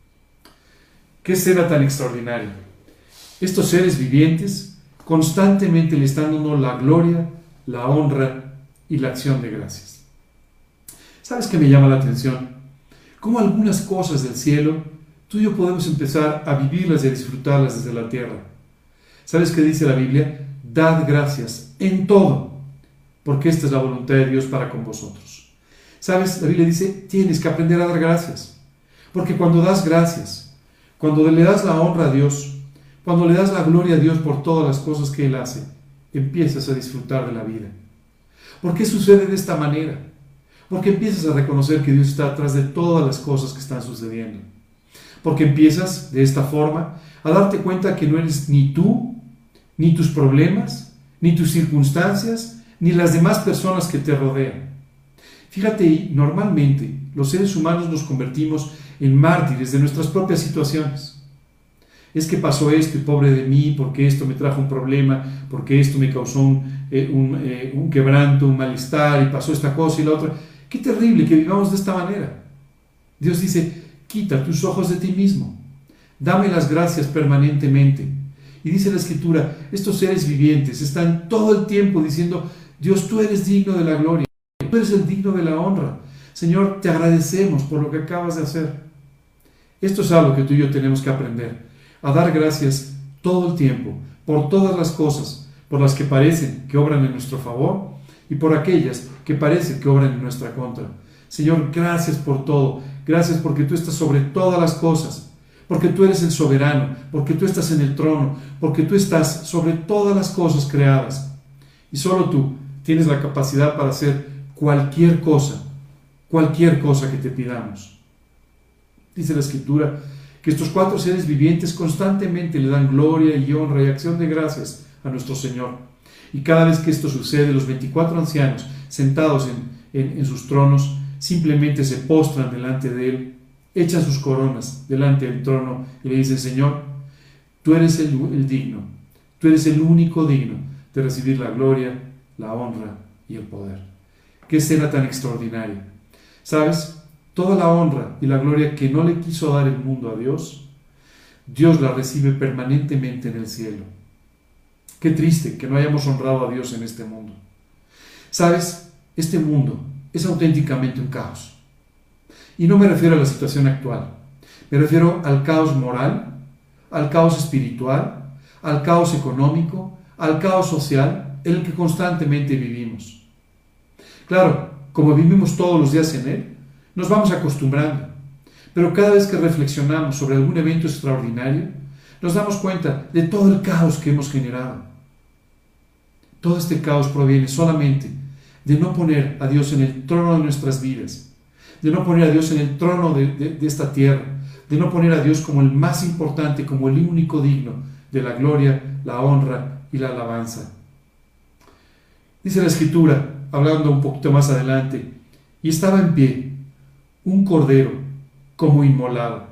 ¿Qué será tan extraordinario? Estos seres vivientes constantemente le están dando la gloria, la honra y la acción de gracias. ¿Sabes qué me llama la atención? Cómo algunas cosas del cielo tú y yo podemos empezar a vivirlas y a disfrutarlas desde la tierra. ¿Sabes qué dice la Biblia? Dad gracias en todo, porque esta es la voluntad de Dios para con vosotros. ¿Sabes? La Biblia dice, tienes que aprender a dar gracias, porque cuando das gracias, cuando le das la honra a Dios, cuando le das la gloria a Dios por todas las cosas que Él hace, empiezas a disfrutar de la vida. ¿Por qué sucede de esta manera? Porque empiezas a reconocer que Dios está atrás de todas las cosas que están sucediendo. Porque empiezas de esta forma a darte cuenta que no eres ni tú, ni tus problemas, ni tus circunstancias, ni las demás personas que te rodean. Fíjate, normalmente los seres humanos nos convertimos en mártires de nuestras propias situaciones es que pasó esto y pobre de mí, porque esto me trajo un problema, porque esto me causó un, eh, eh, un, quebranto, un malestar y pasó esta cosa y la otra. Qué terrible que vivamos de esta manera. Dios dice, quita tus ojos de ti mismo, dame las gracias permanentemente. Y dice la escritura, estos seres vivientes están todo el tiempo diciendo, Dios, tú eres digno de la gloria, tú eres el digno de la honra. Señor, te agradecemos por lo que acabas de hacer. Esto es algo que tú y yo tenemos que aprender a dar gracias todo el tiempo por todas las cosas, por las que parecen que obran en nuestro favor y por aquellas que parecen que obran en nuestra contra. Señor, gracias por todo, gracias porque tú estás sobre todas las cosas, porque tú eres el soberano, porque tú estás en el trono, porque tú estás sobre todas las cosas creadas. Y solo tú tienes la capacidad para hacer cualquier cosa, cualquier cosa que te pidamos. Dice la escritura que estos cuatro seres vivientes constantemente le dan gloria y honra y acción de gracias a nuestro Señor. Y cada vez que esto sucede, los 24 ancianos sentados en, sus tronos simplemente se postran delante de Él, echan sus coronas delante del trono y le dicen, Señor, tú eres el, el digno, tú eres el único digno de recibir la gloria, la honra y el poder. Qué escena tan extraordinaria. ¿Sabes? Toda la honra y la gloria que no le quiso dar el mundo a Dios, Dios la recibe permanentemente en el cielo. Qué triste que no hayamos honrado a Dios en este mundo. Sabes, este mundo es auténticamente un caos. Y no me refiero a la situación actual, me refiero al caos moral, al caos espiritual, al caos económico, al caos social en el que constantemente vivimos. Claro, como vivimos todos los días en él, nos vamos acostumbrando, pero cada vez que reflexionamos sobre algún evento extraordinario, nos damos cuenta de todo el caos que hemos generado. Todo este caos proviene solamente de no poner a Dios en el trono de nuestras vidas, de no poner a Dios en el trono de, esta tierra, de no poner a Dios como el más importante, como el único digno de la gloria, la honra y la alabanza. Dice la escritura, hablando un poquito más adelante, y estaba en pie un cordero como inmolado.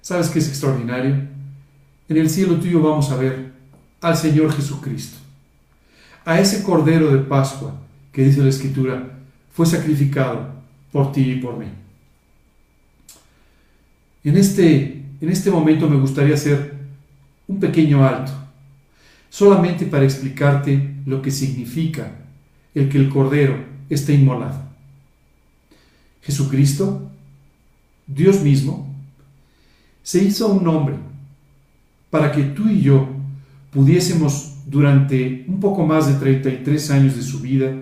¿Sabes qué es extraordinario? En el cielo tuyo vamos a ver al Señor Jesucristo, a ese cordero de Pascua que dice la escritura, fue sacrificado por ti y por mí. En este, en este momento me gustaría hacer un pequeño alto, solamente para explicarte lo que significa el que el Cordero esté inmolado. Jesucristo, Dios mismo, se hizo un hombre para que tú y yo pudiésemos durante un poco más de 33 años de su vida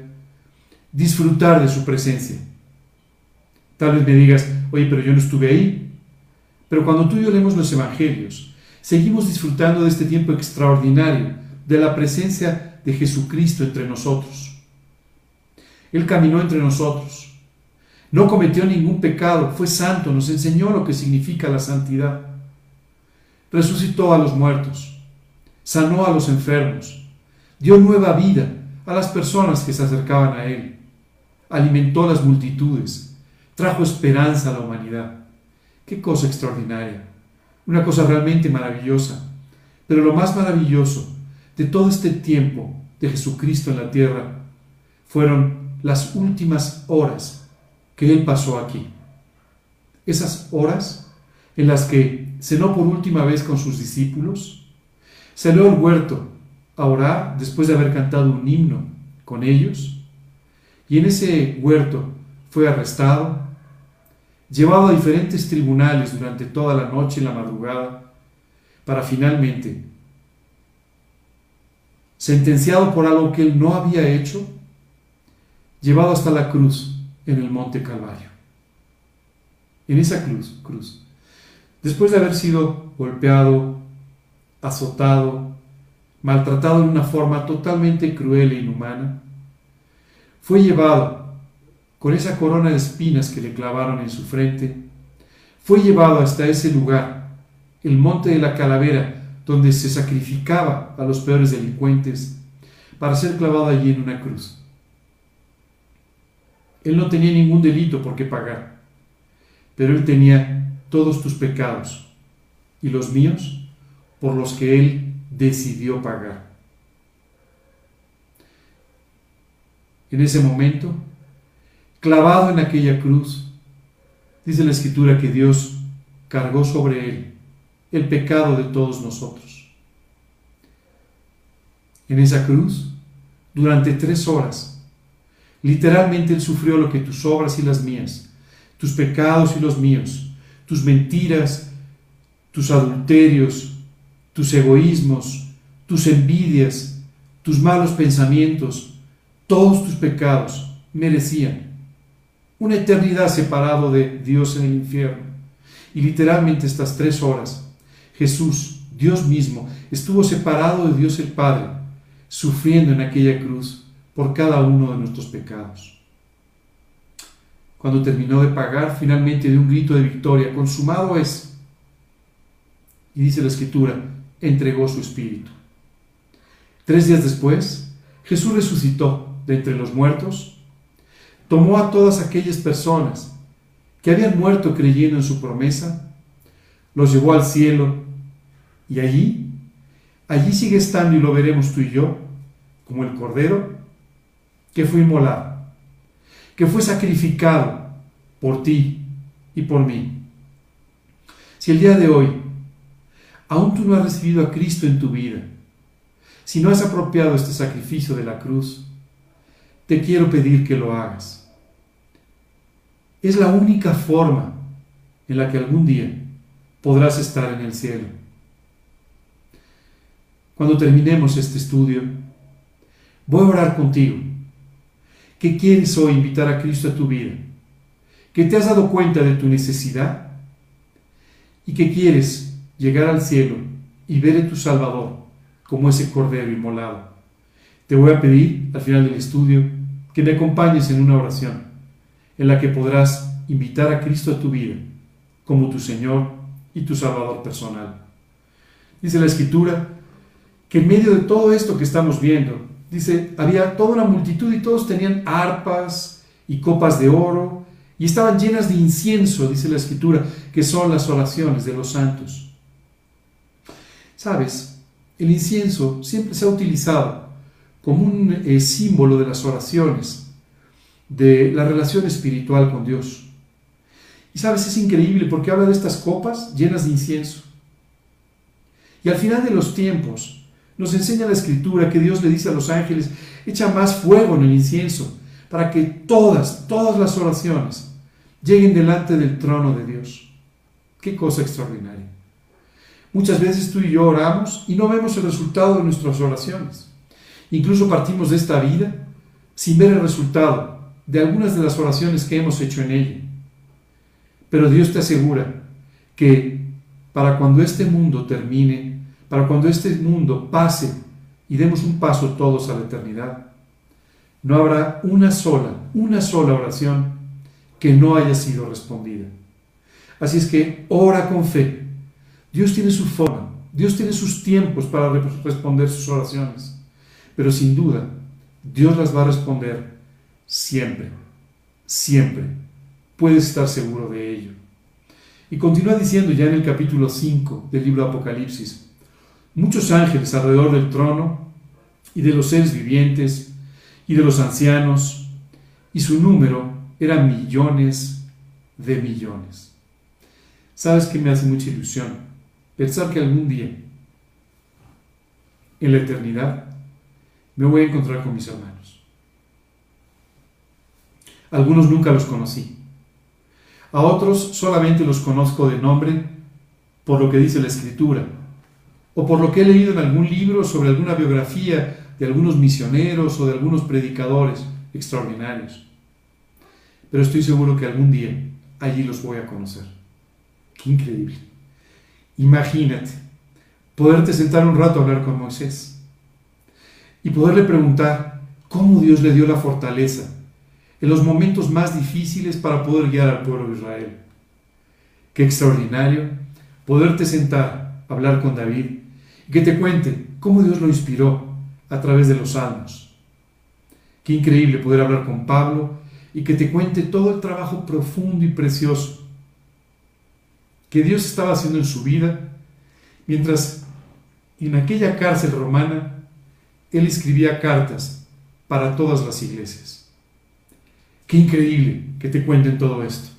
disfrutar de su presencia. Tal vez me digas, oye, pero yo no estuve ahí. Pero cuando tú y yo leemos los Evangelios, seguimos disfrutando de este tiempo extraordinario, de la presencia de Jesucristo entre nosotros. Él caminó entre nosotros, no cometió ningún pecado, fue santo, nos enseñó lo que significa la santidad. Resucitó a los muertos, sanó a los enfermos, dio nueva vida a las personas que se acercaban a Él alimentó las multitudes, trajo esperanza a la humanidad. Qué cosa extraordinaria, una cosa realmente maravillosa. Pero lo más maravilloso de todo este tiempo de Jesucristo en la tierra fueron las últimas horas que Él pasó aquí. Esas horas en las que cenó por última vez con sus discípulos, salió al huerto a orar después de haber cantado un himno con ellos, y en ese huerto fue arrestado, llevado a diferentes tribunales durante toda la noche y la madrugada, para finalmente, sentenciado por algo que él no había hecho, llevado hasta la cruz en el monte Calvario. En esa cruz, cruz, después de haber sido golpeado, azotado, maltratado de una forma totalmente cruel e inhumana, fue llevado con esa corona de espinas que le clavaron en su frente, fue llevado hasta ese lugar, el monte de la calavera, donde se sacrificaba a los peores delincuentes, para ser clavado allí en una cruz. Él no tenía ningún delito por qué pagar, pero él tenía todos tus pecados y los míos por los que él decidió pagar. en ese momento, clavado en aquella cruz, dice la escritura que Dios cargó sobre él el pecado de todos nosotros. En esa cruz, durante tres horas, literalmente Él sufrió lo que tus obras y las mías, tus pecados y los míos, tus mentiras, tus adulterios, tus egoísmos, tus envidias, tus malos pensamientos, todos tus pecados merecían una eternidad separado de Dios en el infierno. Y literalmente estas tres horas, Jesús, Dios mismo, estuvo separado de Dios el Padre, sufriendo en aquella cruz por cada uno de nuestros pecados. Cuando terminó de pagar, finalmente de un grito de victoria, consumado es. Y dice la escritura, entregó su espíritu. Tres días después, Jesús resucitó de entre los muertos, tomó a todas aquellas personas que habían muerto creyendo en su promesa, los llevó al cielo y allí, allí sigue estando y lo veremos tú y yo, como el Cordero que fue inmolado, que fue sacrificado por ti y por mí. Si el día de hoy aún tú no has recibido a Cristo en tu vida, si no has apropiado este sacrificio de la cruz, te quiero pedir que lo hagas. es la única forma en la que algún día podrás estar en el cielo. Cuando terminemos este estudio, voy a orar contigo. ¿Qué quieres hoy invitar a Cristo a tu vida? ¿Que te has dado cuenta de tu necesidad? ¿Y que quieres llegar al cielo y ver a tu Salvador como ese Cordero inmolado? Te voy a pedir al final del estudio que me acompañes en una oración en la que podrás invitar a Cristo a tu vida como tu Señor y tu Salvador personal. Dice la Escritura que en medio de todo esto que estamos viendo, dice, había toda una multitud y todos tenían arpas y copas de oro y estaban llenas de incienso, dice la Escritura, que son las oraciones de los santos. Sabes, el incienso siempre se ha utilizado como un eh, símbolo de las oraciones, de la relación espiritual con Dios. Y sabes, es increíble porque habla de estas copas llenas de incienso. Y al final de los tiempos nos enseña la escritura que Dios le dice a los ángeles, echa más fuego en el incienso para que todas, todas las oraciones lleguen delante del trono de Dios. Qué cosa extraordinaria. Muchas veces tú y yo oramos y no vemos el resultado de nuestras oraciones. Incluso partimos de esta vida sin ver el resultado de algunas de las oraciones que hemos hecho en ella. Pero Dios te asegura que para cuando este mundo termine, para cuando este mundo pase y demos un paso todos a la eternidad, no habrá una sola, una sola oración que no haya sido respondida. Así es que ora con fe. Dios tiene su forma, Dios tiene sus tiempos para responder sus oraciones, pero sin duda Dios las va a responder siempre, siempre. Puedes estar seguro de ello. Y continúa diciendo ya en el capítulo 5 del libro Apocalipsis, muchos ángeles alrededor del trono y de los seres vivientes y de los ancianos, y su número era millones de millones. ¿Sabes que me hace mucha ilusión? Pensar que algún día, en la eternidad, me voy a encontrar con mis hermanos. Algunos nunca los conocí. A otros solamente los conozco de nombre por lo que dice la escritura, o por lo que he leído en algún libro sobre alguna biografía de algunos misioneros o de algunos predicadores extraordinarios. Pero estoy seguro que algún día allí los voy a conocer. Qué increíble. Imagínate poderte sentar un rato a hablar con Moisés y poderle preguntar cómo Dios le dio la fortaleza en los momentos más difíciles para poder guiar al pueblo de Israel. Qué extraordinario poderte sentar a hablar con David que te cuente cómo Dios lo inspiró a través de los salmos. Qué increíble poder hablar con Pablo y que te cuente todo el trabajo profundo y precioso que Dios estaba haciendo en su vida mientras en aquella cárcel romana él escribía cartas para todas las iglesias. Qué increíble que te cuenten todo esto.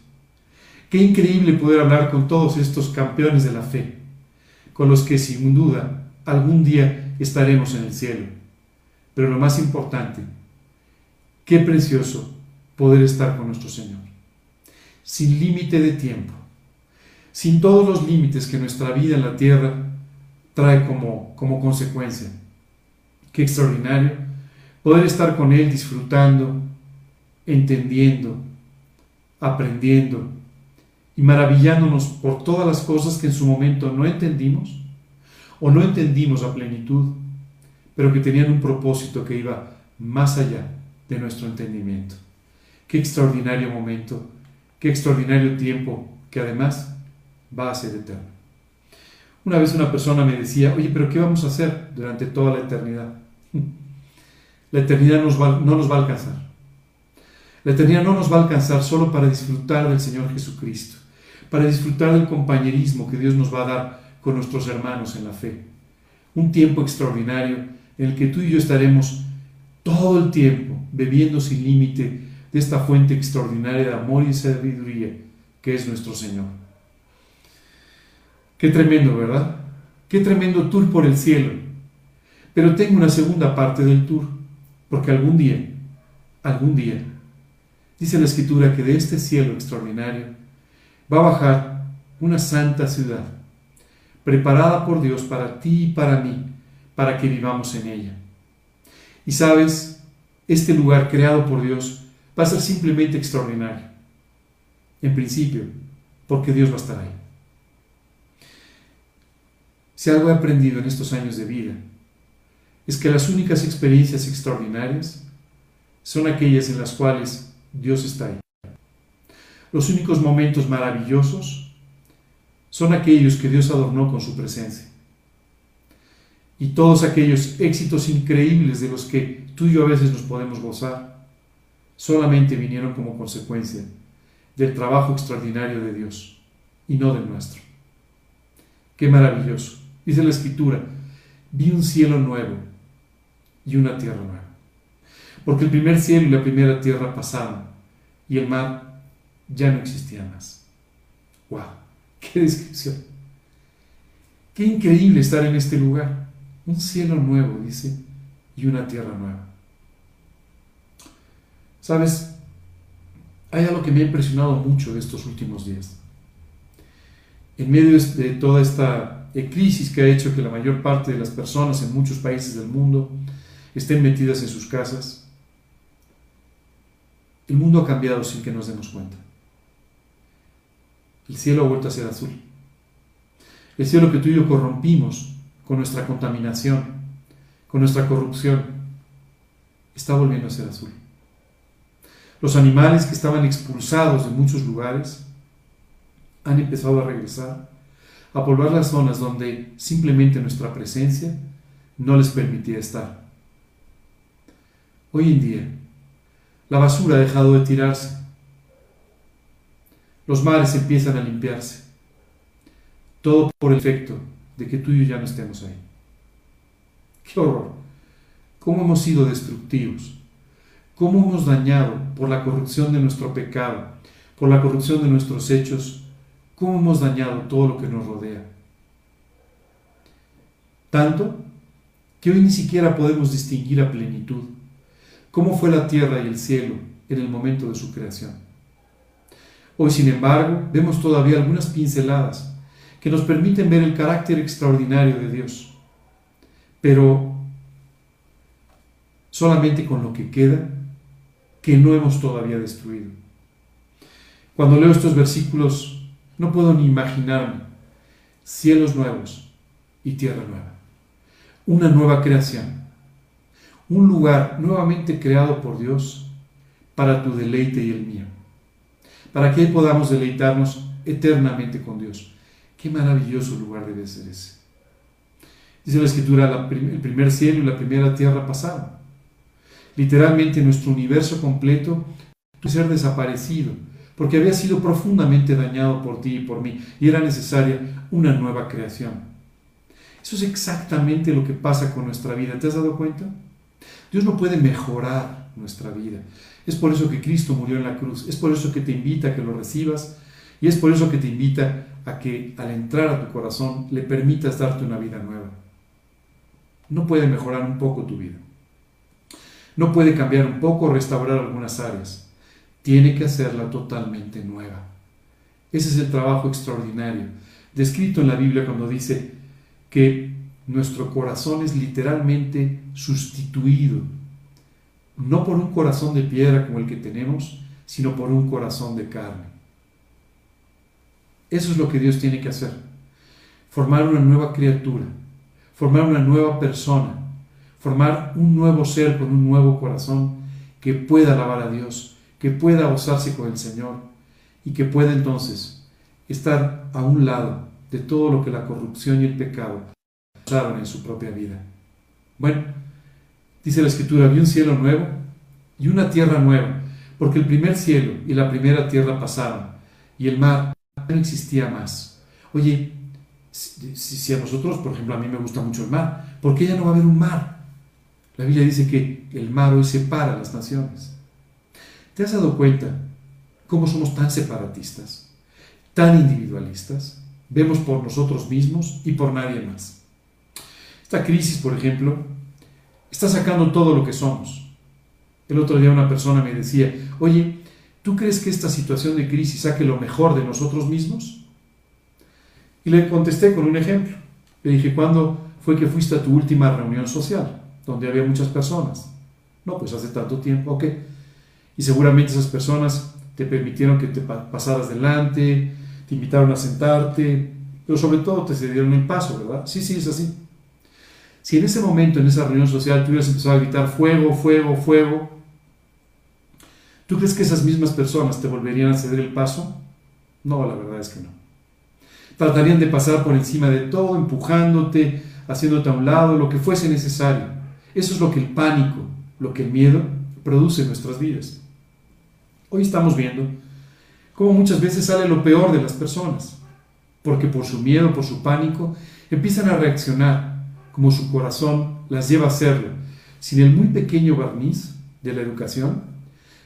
Qué increíble poder hablar con todos estos campeones de la fe, con los que sin duda algún día estaremos en el cielo. Pero lo más importante, qué precioso poder estar con nuestro Señor, sin límite de tiempo, sin todos los límites que nuestra vida en la tierra trae como, como consecuencia. Qué extraordinario poder estar con Él disfrutando, entendiendo, aprendiendo y maravillándonos por todas las cosas que en su momento no entendimos o no entendimos a plenitud, pero que tenían un propósito que iba más allá de nuestro entendimiento. Qué extraordinario momento, qué extraordinario tiempo que además va a ser eterno. Una vez una persona me decía, oye, pero ¿qué vamos a hacer durante toda la eternidad? La eternidad no nos va a alcanzar. La eternidad no nos va a alcanzar solo para disfrutar del Señor Jesucristo, para disfrutar del compañerismo que Dios nos va a dar con nuestros hermanos en la fe. Un tiempo extraordinario en el que tú y yo estaremos todo el tiempo bebiendo sin límite de esta fuente extraordinaria de amor y sabiduría que es nuestro Señor. Qué tremendo, ¿verdad? Qué tremendo tour por el cielo. Pero tengo una segunda parte del tour, porque algún día, algún día, Dice la escritura que de este cielo extraordinario va a bajar una santa ciudad, preparada por Dios para ti y para mí, para que vivamos en ella. Y sabes, este lugar creado por Dios va a ser simplemente extraordinario. En principio, porque Dios va a estar ahí. Si algo he aprendido en estos años de vida, es que las únicas experiencias extraordinarias son aquellas en las cuales Dios está ahí. Los únicos momentos maravillosos son aquellos que Dios adornó con su presencia. Y todos aquellos éxitos increíbles de los que tú y yo a veces nos podemos gozar, solamente vinieron como consecuencia del trabajo extraordinario de Dios y no del nuestro. Qué maravilloso. Dice la escritura, vi un cielo nuevo y una tierra nueva. Porque el primer cielo y la primera tierra pasaron y el mar ya no existía más. ¡Wow! ¡Qué descripción! Qué increíble estar en este lugar. Un cielo nuevo, dice, y una tierra nueva. ¿Sabes? Hay algo que me ha impresionado mucho de estos últimos días. En medio de toda esta crisis que ha hecho que la mayor parte de las personas en muchos países del mundo estén metidas en sus casas, el mundo ha cambiado sin que nos demos cuenta. El cielo ha vuelto a ser azul. El cielo que tú y yo corrompimos con nuestra contaminación, con nuestra corrupción, está volviendo a ser azul. Los animales que estaban expulsados de muchos lugares han empezado a regresar, a poblar las zonas donde simplemente nuestra presencia no les permitía estar. Hoy en día, la basura ha dejado de tirarse. Los mares empiezan a limpiarse. Todo por el efecto de que tú y yo ya no estemos ahí. ¡Qué horror! ¿Cómo hemos sido destructivos? ¿Cómo hemos dañado por la corrupción de nuestro pecado, por la corrupción de nuestros hechos? ¿Cómo hemos dañado todo lo que nos rodea? Tanto que hoy ni siquiera podemos distinguir a plenitud cómo fue la tierra y el cielo en el momento de su creación. Hoy, sin embargo, vemos todavía algunas pinceladas que nos permiten ver el carácter extraordinario de Dios, pero solamente con lo que queda que no hemos todavía destruido. Cuando leo estos versículos, no puedo ni imaginarme cielos nuevos y tierra nueva, una nueva creación. Un lugar nuevamente creado por Dios para tu deleite y el mío, para que podamos deleitarnos eternamente con Dios. Qué maravilloso lugar debe ser ese. Dice la escritura, el primer cielo y la primera tierra pasaron. Literalmente nuestro universo completo tuvo ser desaparecido, porque había sido profundamente dañado por ti y por mí, y era necesaria una nueva creación. Eso es exactamente lo que pasa con nuestra vida. ¿Te has dado cuenta? Dios no puede mejorar nuestra vida. Es por eso que Cristo murió en la cruz. Es por eso que te invita a que lo recibas. Y es por eso que te invita a que al entrar a tu corazón le permitas darte una vida nueva. No puede mejorar un poco tu vida. No puede cambiar un poco o restaurar algunas áreas. Tiene que hacerla totalmente nueva. Ese es el trabajo extraordinario, descrito en la Biblia cuando dice que nuestro corazón es literalmente sustituido, no por un corazón de piedra como el que tenemos, sino por un corazón de carne. Eso es lo que Dios tiene que hacer. Formar una nueva criatura, formar una nueva persona, formar un nuevo ser con un nuevo corazón que pueda alabar a Dios, que pueda gozarse con el Señor y que pueda entonces estar a un lado de todo lo que la corrupción y el pecado en su propia vida. Bueno, dice la escritura, vi un cielo nuevo y una tierra nueva, porque el primer cielo y la primera tierra pasaron y el mar no existía más. Oye, si, a nosotros, por ejemplo, a mí me gusta mucho el mar, ¿por qué ya no va a haber un mar? La Biblia dice que el mar hoy separa las naciones. ¿Te has dado cuenta cómo somos tan separatistas, tan individualistas? Vemos por nosotros mismos y por nadie más. Esta crisis, por ejemplo, está sacando todo lo que somos. El otro día una persona me decía, oye, ¿tú crees que esta situación de crisis saque lo mejor de nosotros mismos? Y le contesté con un ejemplo. Le dije, ¿cuándo fue que fuiste a tu última reunión social, donde había muchas personas? No, pues hace tanto tiempo, ok. Y seguramente esas personas te permitieron que te pasaras delante, te invitaron a sentarte, pero sobre todo te cedieron el paso, ¿verdad? Sí, sí, es así. Si en ese momento, en esa reunión social, tú hubieras empezado a gritar fuego, fuego, fuego, ¿tú crees que esas mismas personas te volverían a ceder el paso? No, la verdad es que no. Tratarían de pasar por encima de todo, empujándote, haciéndote a un lado, lo que fuese necesario. Eso es lo que el pánico, lo que el miedo produce en nuestras vidas. Hoy estamos viendo cómo muchas veces sale lo peor de las personas, porque por su miedo, por su pánico, empiezan a reaccionar como su corazón las lleva a hacerlo, sin el muy pequeño barniz de la educación,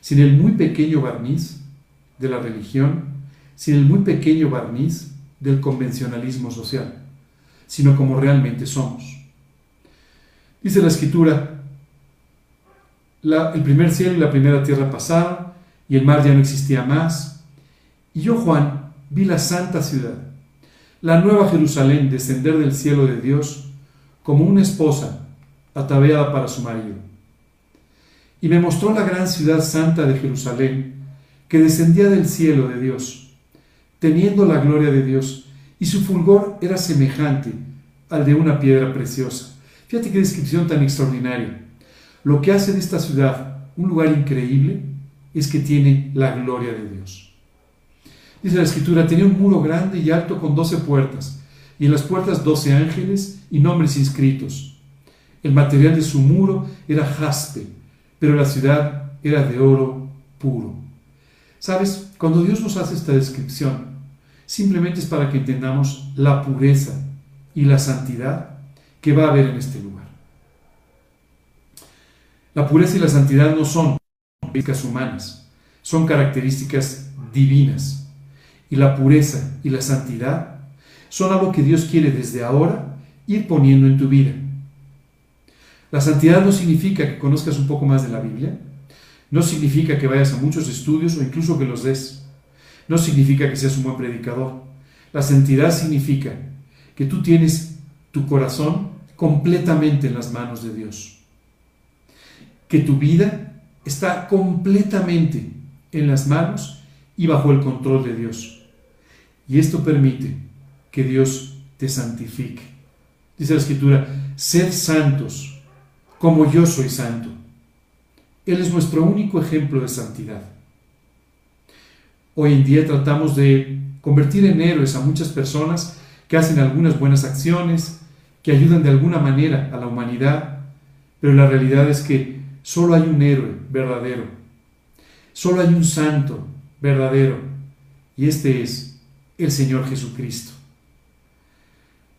sin el muy pequeño barniz de la religión, sin el muy pequeño barniz del convencionalismo social, sino como realmente somos. Dice la escritura, el primer cielo y la primera tierra pasaron, y el mar ya no existía más, y yo, Juan, vi la santa ciudad, la nueva Jerusalén descender del cielo de Dios, como una esposa ataviada para su marido. Y me mostró la gran ciudad santa de Jerusalén, que descendía del cielo de Dios, teniendo la gloria de Dios, y su fulgor era semejante al de una piedra preciosa. Fíjate qué descripción tan extraordinaria. Lo que hace de esta ciudad un lugar increíble es que tiene la gloria de Dios. Dice la escritura, tenía un muro grande y alto con doce puertas, y en las puertas doce ángeles y nombres inscritos. El material de su muro era jaspe, pero la ciudad era de oro puro. ¿Sabes? Cuando Dios nos hace esta descripción, simplemente es para que entendamos la pureza y la santidad que va a haber en este lugar. La pureza y la santidad no son características humanas, son características divinas. Y la pureza y la santidad son algo que Dios quiere desde ahora ir poniendo en tu vida. La santidad no significa que conozcas un poco más de la Biblia, no significa que vayas a muchos estudios o incluso que los des, no significa que seas un buen predicador. La santidad significa que tú tienes tu corazón completamente en las manos de Dios, que tu vida está completamente en las manos y bajo el control de Dios. Y esto permite que Dios te santifique. Dice la escritura, sed santos como yo soy santo. Él es nuestro único ejemplo de santidad. Hoy en día tratamos de convertir en héroes a muchas personas que hacen algunas buenas acciones, que ayudan de alguna manera a la humanidad, pero la realidad es que solo hay un héroe verdadero, solo hay un santo verdadero, y este es el Señor Jesucristo.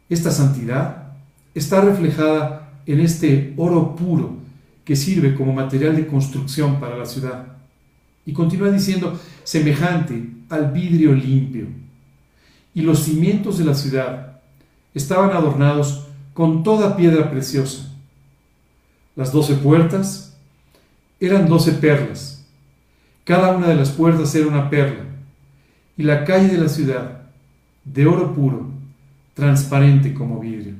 Esta santidad está reflejada en este oro puro que sirve como material de construcción para la ciudad. Y continúa diciendo, semejante al vidrio limpio. Y los cimientos de la ciudad estaban adornados con toda piedra preciosa. Las doce puertas eran doce perlas. Cada una de las puertas era una perla. Y la calle de la ciudad, de oro puro, transparente como vidrio.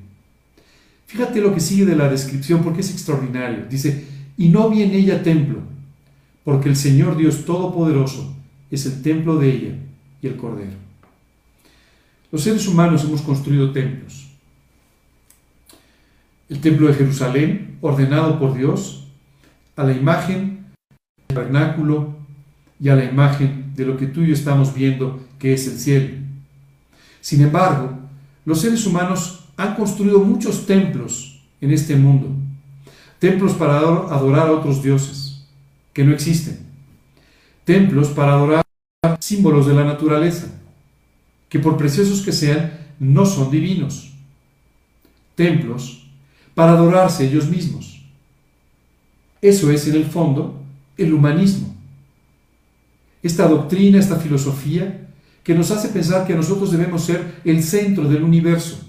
Fíjate lo que sigue de la descripción porque es extraordinario. Dice, y no vi en ella templo, porque el Señor Dios Todopoderoso es el templo de ella y el Cordero. Los seres humanos hemos construido templos. El templo de Jerusalén, ordenado por Dios, a la imagen del tabernáculo y a la imagen de lo que tú y yo estamos viendo que es el cielo. Sin embargo, los seres humanos han construido muchos templos en este mundo. Templos para adorar a otros dioses que no existen. Templos para adorar símbolos de la naturaleza, que por preciosos que sean, no son divinos. Templos para adorarse ellos mismos. Eso es, en el fondo, el humanismo. Esta doctrina, esta filosofía, que nos hace pensar que nosotros debemos ser el centro del universo,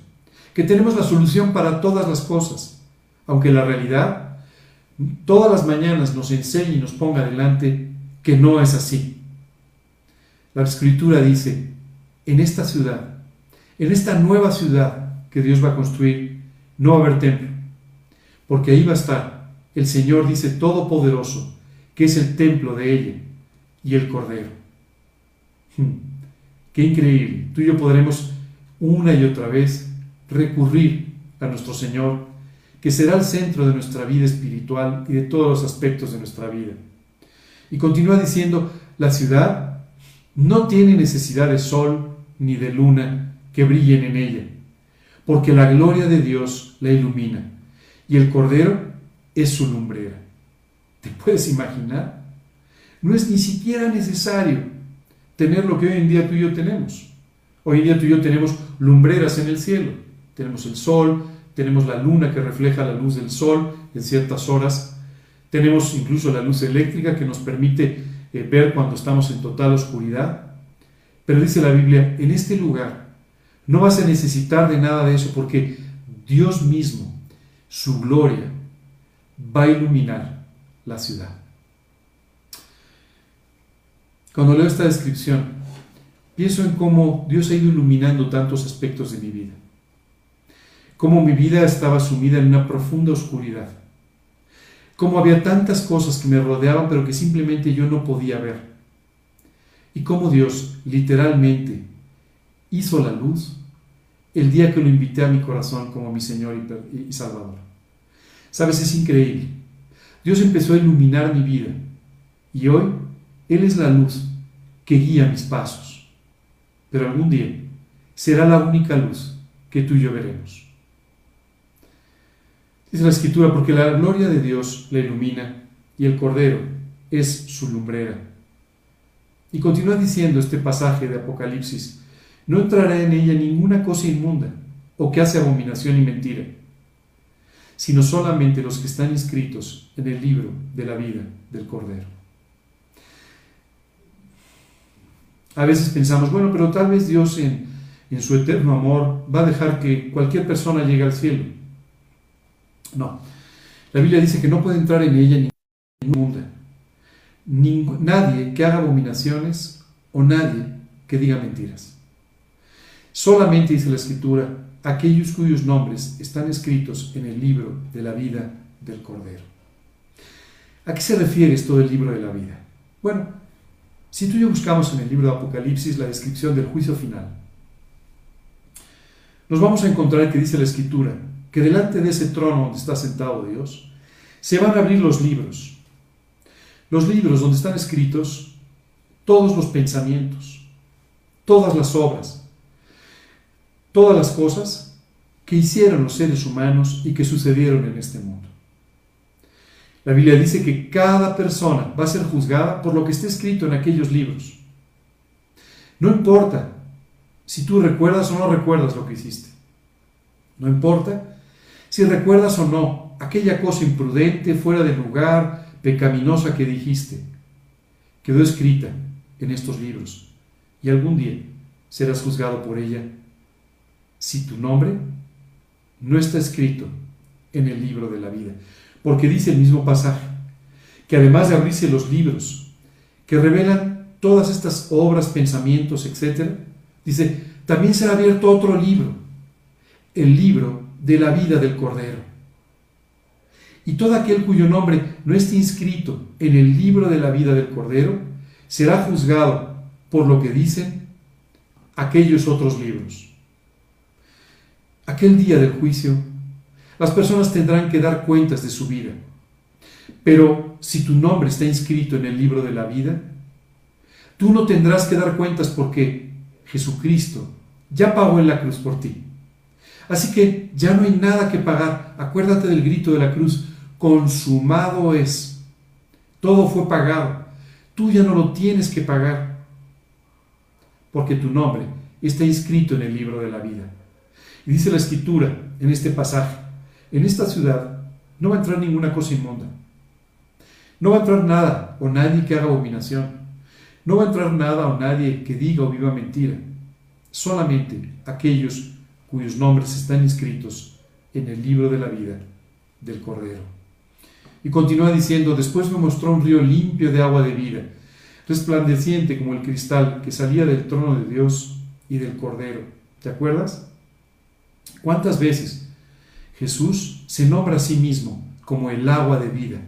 que tenemos la solución para todas las cosas, aunque la realidad todas las mañanas nos enseñe y nos ponga adelante que no es así, La escritura dice, en esta ciudad, en esta nueva ciudad que Dios va a construir, no va a haber templo, porque ahí va a estar el Señor, dice, Todopoderoso, que es el templo de ella y el Cordero. Hmm, qué increíble. Tú y yo podremos una y otra vez recurrir a nuestro Señor, que será el centro de nuestra vida espiritual y de todos los aspectos de nuestra vida. Y continúa diciendo, la ciudad no tiene necesidad de sol ni de luna que brillen en ella, porque la gloria de Dios la ilumina, y el Cordero es su lumbrera. ¿Te puedes imaginar? No es ni siquiera necesario tener lo que hoy en día tú y yo tenemos. Hoy en día tú y yo tenemos lumbreras en el cielo. Tenemos el sol, tenemos la luna que refleja la luz del sol en ciertas horas. Tenemos incluso la luz eléctrica que nos permite eh, ver cuando estamos en total oscuridad. Pero dice la Biblia, en este lugar no vas a necesitar de nada de eso porque Dios mismo, su gloria, va a iluminar la ciudad. Cuando leo esta descripción, pienso en cómo Dios ha ido iluminando tantos aspectos de mi vida. Cómo mi vida estaba sumida en una profunda oscuridad. Cómo había tantas cosas que me rodeaban pero que simplemente yo no podía ver. Y cómo Dios literalmente hizo la luz el día que lo invité a mi corazón como mi Señor y Salvador. Sabes, es increíble. Dios empezó a iluminar mi vida y hoy Él es la luz que guía mis pasos. Pero algún día será la única luz que tú y yo veremos. Dice la escritura, porque la gloria de Dios la ilumina y el Cordero es su lumbrera. Y continúa diciendo este pasaje de Apocalipsis, no entrará en ella ninguna cosa inmunda o que hace abominación y mentira sino solamente los que están inscritos en el libro de la vida del Cordero. A veces pensamos, bueno, pero tal vez Dios en, su eterno amor va a dejar que cualquier persona llegue al cielo. No, la Biblia dice que no puede entrar en ella ninguna inmunda, nadie que haga abominaciones o nadie que diga mentiras. Solamente dice la Escritura, aquellos cuyos nombres están escritos en el libro de la vida del Cordero. ¿A qué se refiere esto del libro de la vida? Bueno, si tú y yo buscamos en el libro de Apocalipsis la descripción del juicio final, nos vamos a encontrar que dice la Escritura que delante de ese trono donde está sentado Dios, se van a abrir los libros. Los libros donde están escritos todos los pensamientos, todas las obras, todas las cosas que hicieron los seres humanos y que sucedieron en este mundo. La Biblia dice que cada persona va a ser juzgada por lo que esté escrito en aquellos libros. No importa si tú recuerdas o no recuerdas lo que hiciste. No importa si recuerdas o no aquella cosa imprudente, fuera de lugar, pecaminosa que dijiste. Quedó escrita en estos libros y algún día serás juzgado por ella si tu nombre no está escrito en el libro de la vida. Porque dice el mismo pasaje, que además de abrirse los libros que revelan todas estas obras, pensamientos, etc., dice, también será abierto otro libro, el libro de la vida del Cordero. Y todo aquel cuyo nombre no esté inscrito en el libro de la vida del Cordero será juzgado por lo que dicen aquellos otros libros aquel día del juicio, las personas tendrán que dar cuentas de su vida. Pero si tu nombre está inscrito en el libro de la vida, tú no tendrás que dar cuentas porque Jesucristo ya pagó en la cruz por ti. Así que ya no hay nada que pagar. Acuérdate del grito de la cruz. Consumado es. Todo fue pagado. Tú ya no lo tienes que pagar. Porque tu nombre está inscrito en el libro de la vida. Y dice la escritura en este pasaje, en esta ciudad no va a entrar ninguna cosa inmunda. No va a entrar nada o nadie que haga abominación. No va a entrar nada o nadie que diga o viva mentira. Solamente aquellos cuyos nombres están inscritos en el libro de la vida del Cordero. Y continúa diciendo, después me mostró un río limpio de agua de vida, resplandeciente como el cristal que salía del trono de Dios y del Cordero. ¿Te acuerdas? ¿Cuántas veces Jesús se nombra a sí mismo como el agua de vida?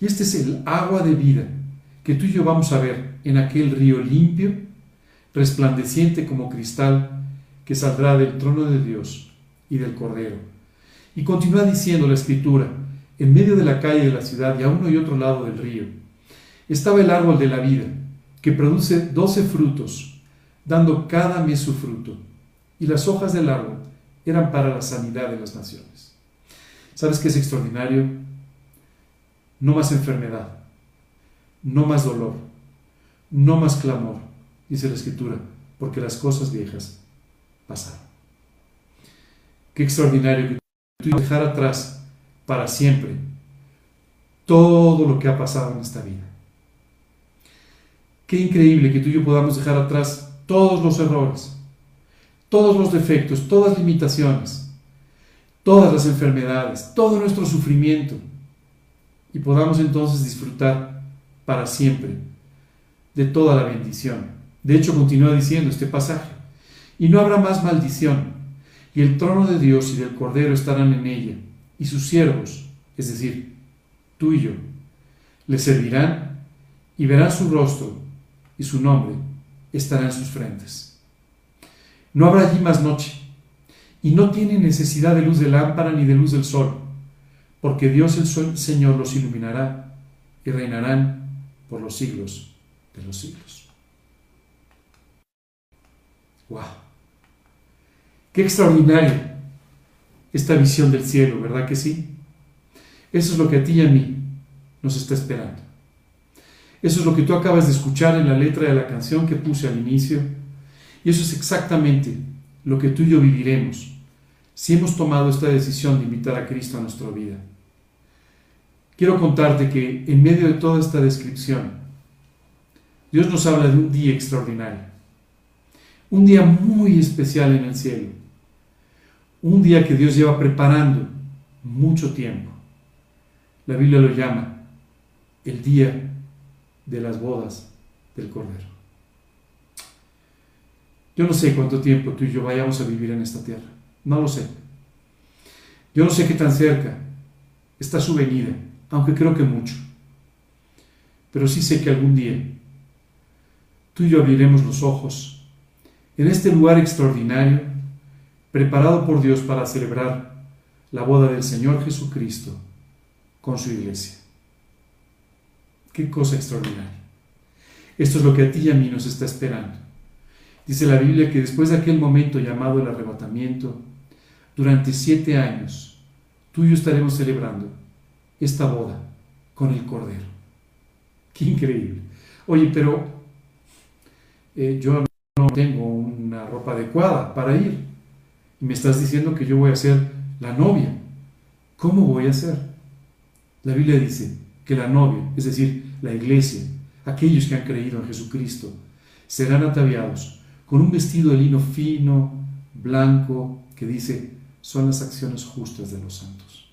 Y este es el agua de vida que tú y yo vamos a ver en aquel río limpio, resplandeciente como cristal, que saldrá del trono de Dios y del Cordero. Y continúa diciendo la escritura, en medio de la calle de la ciudad y a uno y otro lado del río, estaba el árbol de la vida, que produce doce frutos, dando cada mes su fruto, y las hojas del árbol eran para la sanidad de las naciones. ¿Sabes qué es extraordinario? No más enfermedad, no más dolor, no más clamor, dice la escritura, porque las cosas viejas pasaron. Qué extraordinario que tú dejar atrás para siempre todo lo que ha pasado en esta vida. Qué increíble que tú y yo podamos dejar atrás todos los errores, todos los defectos, todas limitaciones, todas las enfermedades, todo nuestro sufrimiento y podamos entonces disfrutar para siempre de toda la bendición. De hecho, continúa diciendo este pasaje, y no habrá más maldición, y el trono de Dios y del Cordero estarán en ella, y sus siervos, es decir, tú y yo, le servirán y verán su rostro, y su nombre estará en sus frentes. No habrá allí más noche, y no tiene necesidad de luz de lámpara ni de luz del sol, porque Dios el Señor los iluminará y reinarán por los siglos de los siglos. ¡Wow! ¡Qué extraordinaria esta visión del cielo, ¿verdad que sí? Eso es lo que a ti y a mí nos está esperando. Eso es lo que tú acabas de escuchar en la letra de la canción que puse al inicio. Y eso es exactamente lo que tú y yo viviremos si hemos tomado esta decisión de invitar a Cristo a nuestra vida. Quiero contarte que en medio de toda esta descripción, Dios nos habla de un día extraordinario, un día muy especial en el cielo, un día que Dios lleva preparando mucho tiempo. La Biblia lo llama el día de las bodas del Cordero. Yo no sé cuánto tiempo tú y yo vayamos a vivir en esta tierra, no lo sé. Yo no sé qué tan cerca está su venida, aunque creo que mucho. Pero sí sé que algún día tú y yo abriremos los ojos en este lugar extraordinario preparado por Dios para celebrar la boda del Señor Jesucristo con su iglesia. Qué cosa extraordinaria. Esto es lo que a ti y a mí nos está esperando. Dice la Biblia que después de aquel momento llamado el arrebatamiento, durante siete años, tú y yo estaremos celebrando esta boda con el Cordero. Qué increíble. Oye, pero eh, yo no tengo una ropa adecuada para ir. Y me estás diciendo que yo voy a ser la novia. ¿Cómo voy a ser? La Biblia dice que la novia, es decir, la iglesia, aquellos que han creído en Jesucristo, serán ataviados con un vestido de lino fino, blanco, que dice, son las acciones justas de los santos.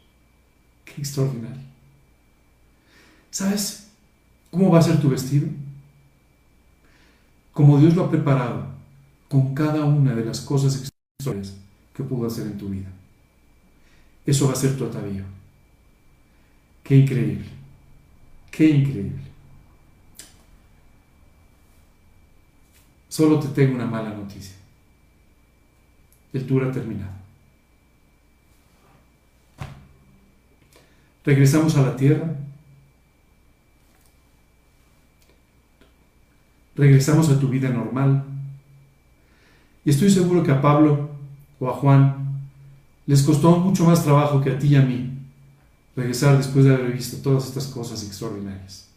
Qué extraordinario. ¿Sabes cómo va a ser tu vestido? como Dios lo ha preparado con cada una de las cosas extraordinarias que pudo hacer en tu vida. Eso va a ser tu atavío. Qué increíble, qué increíble. Solo te tengo una mala noticia. El tour ha terminado. Regresamos a la tierra regresamos a tu vida normal. Y estoy seguro que a Pablo o a Juan les costó mucho más trabajo que a ti y a mí regresar después de haber visto todas estas cosas extraordinarias.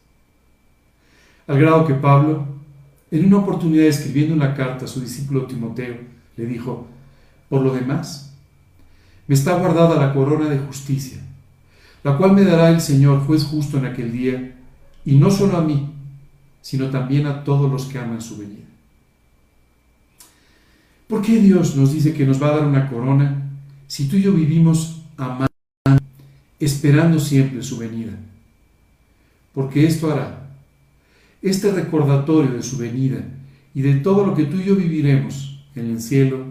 Al grado que Pablo, en una oportunidad escribiendo una carta a su discípulo Timoteo, le dijo, por lo demás, me está guardada la corona de justicia, la cual me dará el Señor, juez justo en aquel día, y no solo a mí, sino también a todos los que aman su venida. ¿Por qué Dios nos dice que nos va a dar una corona si tú y yo vivimos amando, esperando siempre su venida? Porque esto hará Este recordatorio de su venida y de todo lo que tú y yo viviremos en el cielo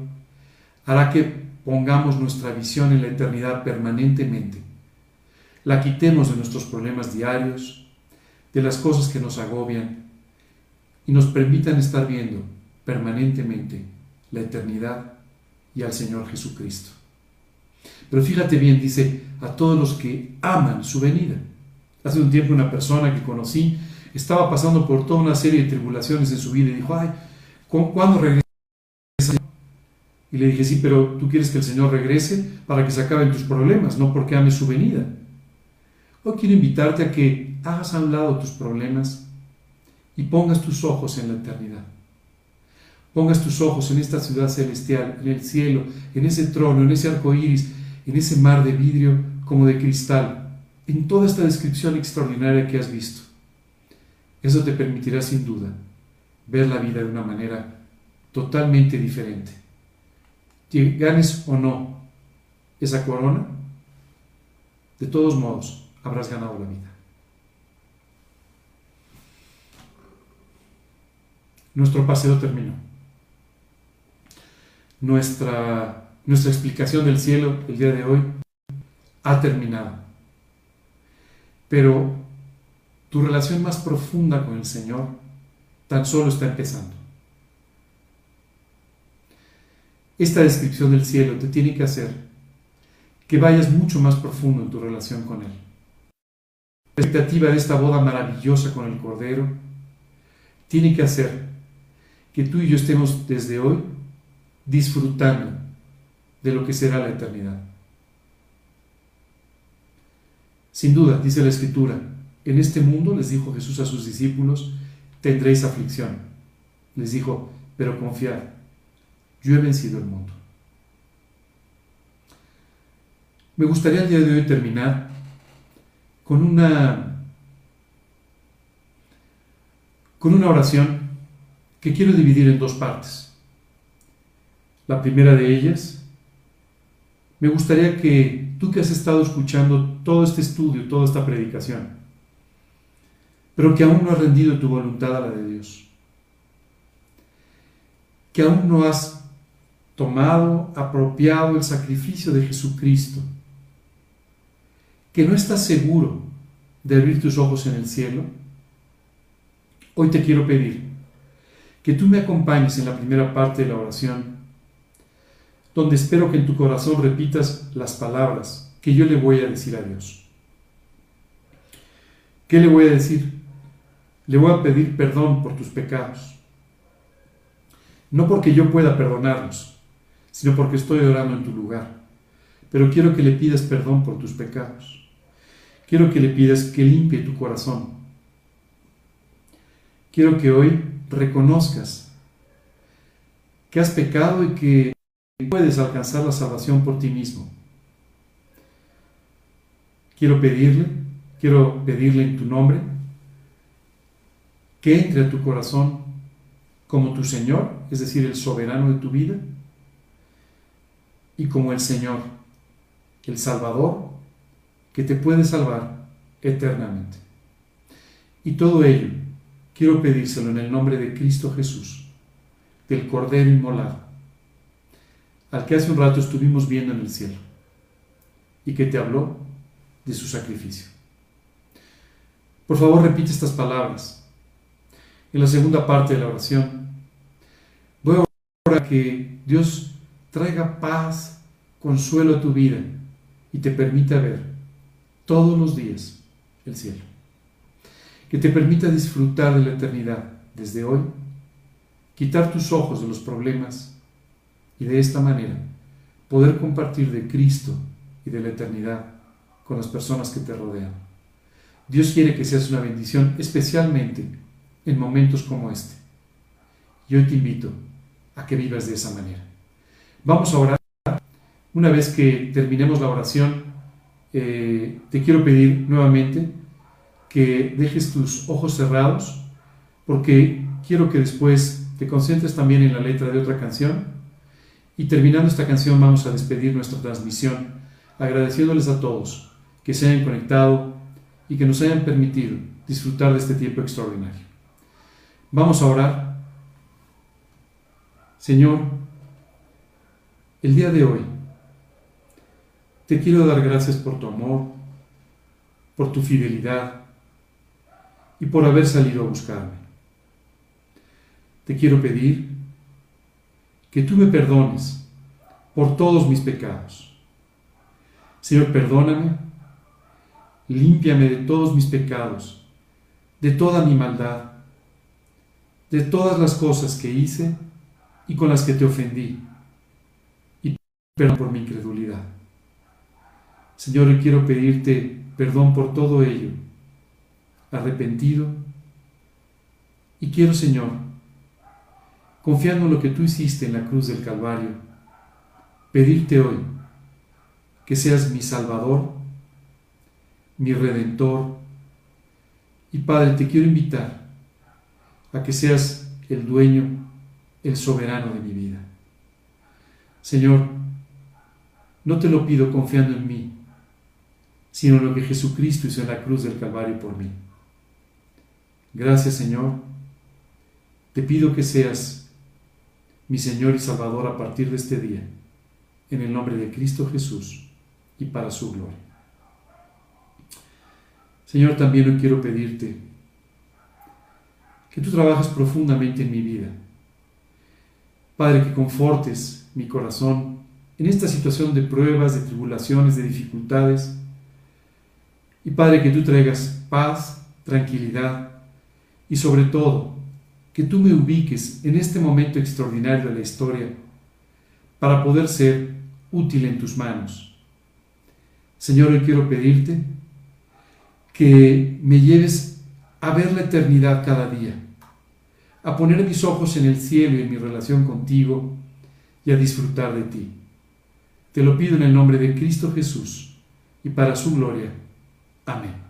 hará que pongamos nuestra visión en la eternidad permanentemente. La quitemos de nuestros problemas diarios, de las cosas que nos agobian y nos permitan estar viendo permanentemente la eternidad y al Señor Jesucristo. Pero fíjate bien, dice, a todos los que aman su venida. Hace un tiempo una persona que conocí estaba pasando por toda una serie de tribulaciones en su vida y dijo, ay, ¿cuándo regresa? Y le dije, sí, pero tú quieres que el Señor regrese para que se acaben tus problemas, no porque ames su venida. Hoy quiero invitarte a que hagas a un lado tus problemas y pongas tus ojos en la eternidad. Pongas tus ojos en esta ciudad celestial, en el cielo, en ese trono, en ese arco iris, en ese mar de vidrio como de cristal, en toda esta descripción extraordinaria que has visto. Eso te permitirá sin duda ver la vida de una manera totalmente diferente. Ganes o no esa corona, de todos modos habrás ganado la vida. Nuestro paseo terminó. Nuestra, nuestra explicación del cielo el día de hoy ha terminado. Pero tu relación más profunda con el Señor tan solo está empezando. Esta descripción del cielo te tiene que hacer que vayas mucho más profundo en tu relación con Él. La expectativa de esta boda maravillosa con el Cordero tiene que hacer que tú y yo estemos desde hoy disfrutando de lo que será la eternidad. Sin duda, dice la Escritura, en este mundo, les dijo Jesús a sus discípulos, tendréis aflicción. Les dijo, pero confiad, yo he vencido el mundo. Me gustaría el día de hoy terminar con una con una oración que quiero dividir en dos partes. La primera de ellas, me gustaría que tú que has estado escuchando todo este estudio, toda esta predicación, pero que aún no has rendido tu voluntad a la de Dios. Que aún no has tomado, apropiado el sacrificio de Jesucristo. Que no estás seguro de abrir tus ojos en el cielo. Hoy te quiero pedir que tú me acompañes en la primera parte de la oración, donde espero que en tu corazón repitas las palabras que yo le voy a decir a Dios. ¿Qué le voy a decir? Le voy a pedir perdón por tus pecados. No porque yo pueda perdonarlos, sino porque estoy orando en tu lugar. Pero quiero que le pidas perdón por tus pecados. Quiero que le pidas que limpie tu corazón. Quiero que hoy reconozcas que has pecado y que puedes alcanzar la salvación por ti mismo. Quiero pedirle, quiero pedirle en tu nombre que entre a tu corazón como tu Señor, es decir, el soberano de tu vida, y como el Señor, el Salvador, que te puede salvar eternamente. Y todo ello quiero pedírselo en el nombre de Cristo Jesús, del Cordero Inmolado, al que hace un rato estuvimos viendo en el cielo, y que te habló de su sacrificio. Por favor, repite estas palabras en la segunda parte de la oración. Voy a orar que Dios traiga paz, consuelo a tu vida y te permita ver todos los días el cielo. Que te permita disfrutar de la eternidad desde hoy, quitar tus ojos de los problemas y de esta manera poder compartir de Cristo y de la eternidad con las personas que te rodean. Dios quiere que seas una bendición especialmente en momentos como este. Y hoy te invito a que vivas de esa manera. Vamos a orar. Una vez que terminemos la oración, eh, te quiero pedir nuevamente que dejes tus ojos cerrados, porque quiero que después te concentres también en la letra de otra canción. Y terminando esta canción vamos a despedir nuestra transmisión, agradeciéndoles a todos que se hayan conectado y que nos hayan permitido disfrutar de este tiempo extraordinario. Vamos a orar. Señor, el día de hoy te quiero dar gracias por tu amor, por tu fidelidad y por haber salido a buscarme. Te quiero pedir que tú me perdones por todos mis pecados. Señor, perdóname, límpiame de todos mis pecados, de toda mi maldad, de todas las cosas que hice y con las que te ofendí, y perdón por mi incredulidad. Señor, quiero pedirte perdón por todo ello, arrepentido, y quiero, Señor, confiando en lo que tú hiciste en la cruz del Calvario, pedirte hoy que seas mi Salvador, mi Redentor, y Padre, te quiero invitar a que seas el dueño, el soberano de mi vida. Señor, no te lo pido confiando en mí, sino en lo que Jesucristo hizo en la cruz del Calvario por mí. Gracias, Señor. Te pido que seas mi Señor y Salvador a partir de este día, en el nombre de Cristo Jesús y para su gloria. Señor, también hoy quiero pedirte que tú trabajes profundamente en mi vida. Padre, que confortes mi corazón en esta situación de pruebas, de tribulaciones, de dificultades. Y Padre, que tú traigas paz, tranquilidad y sobre todo que tú me ubiques en este momento extraordinario de la historia para poder ser útil en tus manos. Señor, hoy quiero pedirte que me lleves a ver la eternidad cada día, a poner mis ojos en el cielo y en mi relación contigo y a disfrutar de ti. Te lo pido en el nombre de Cristo Jesús y para su gloria. Amén.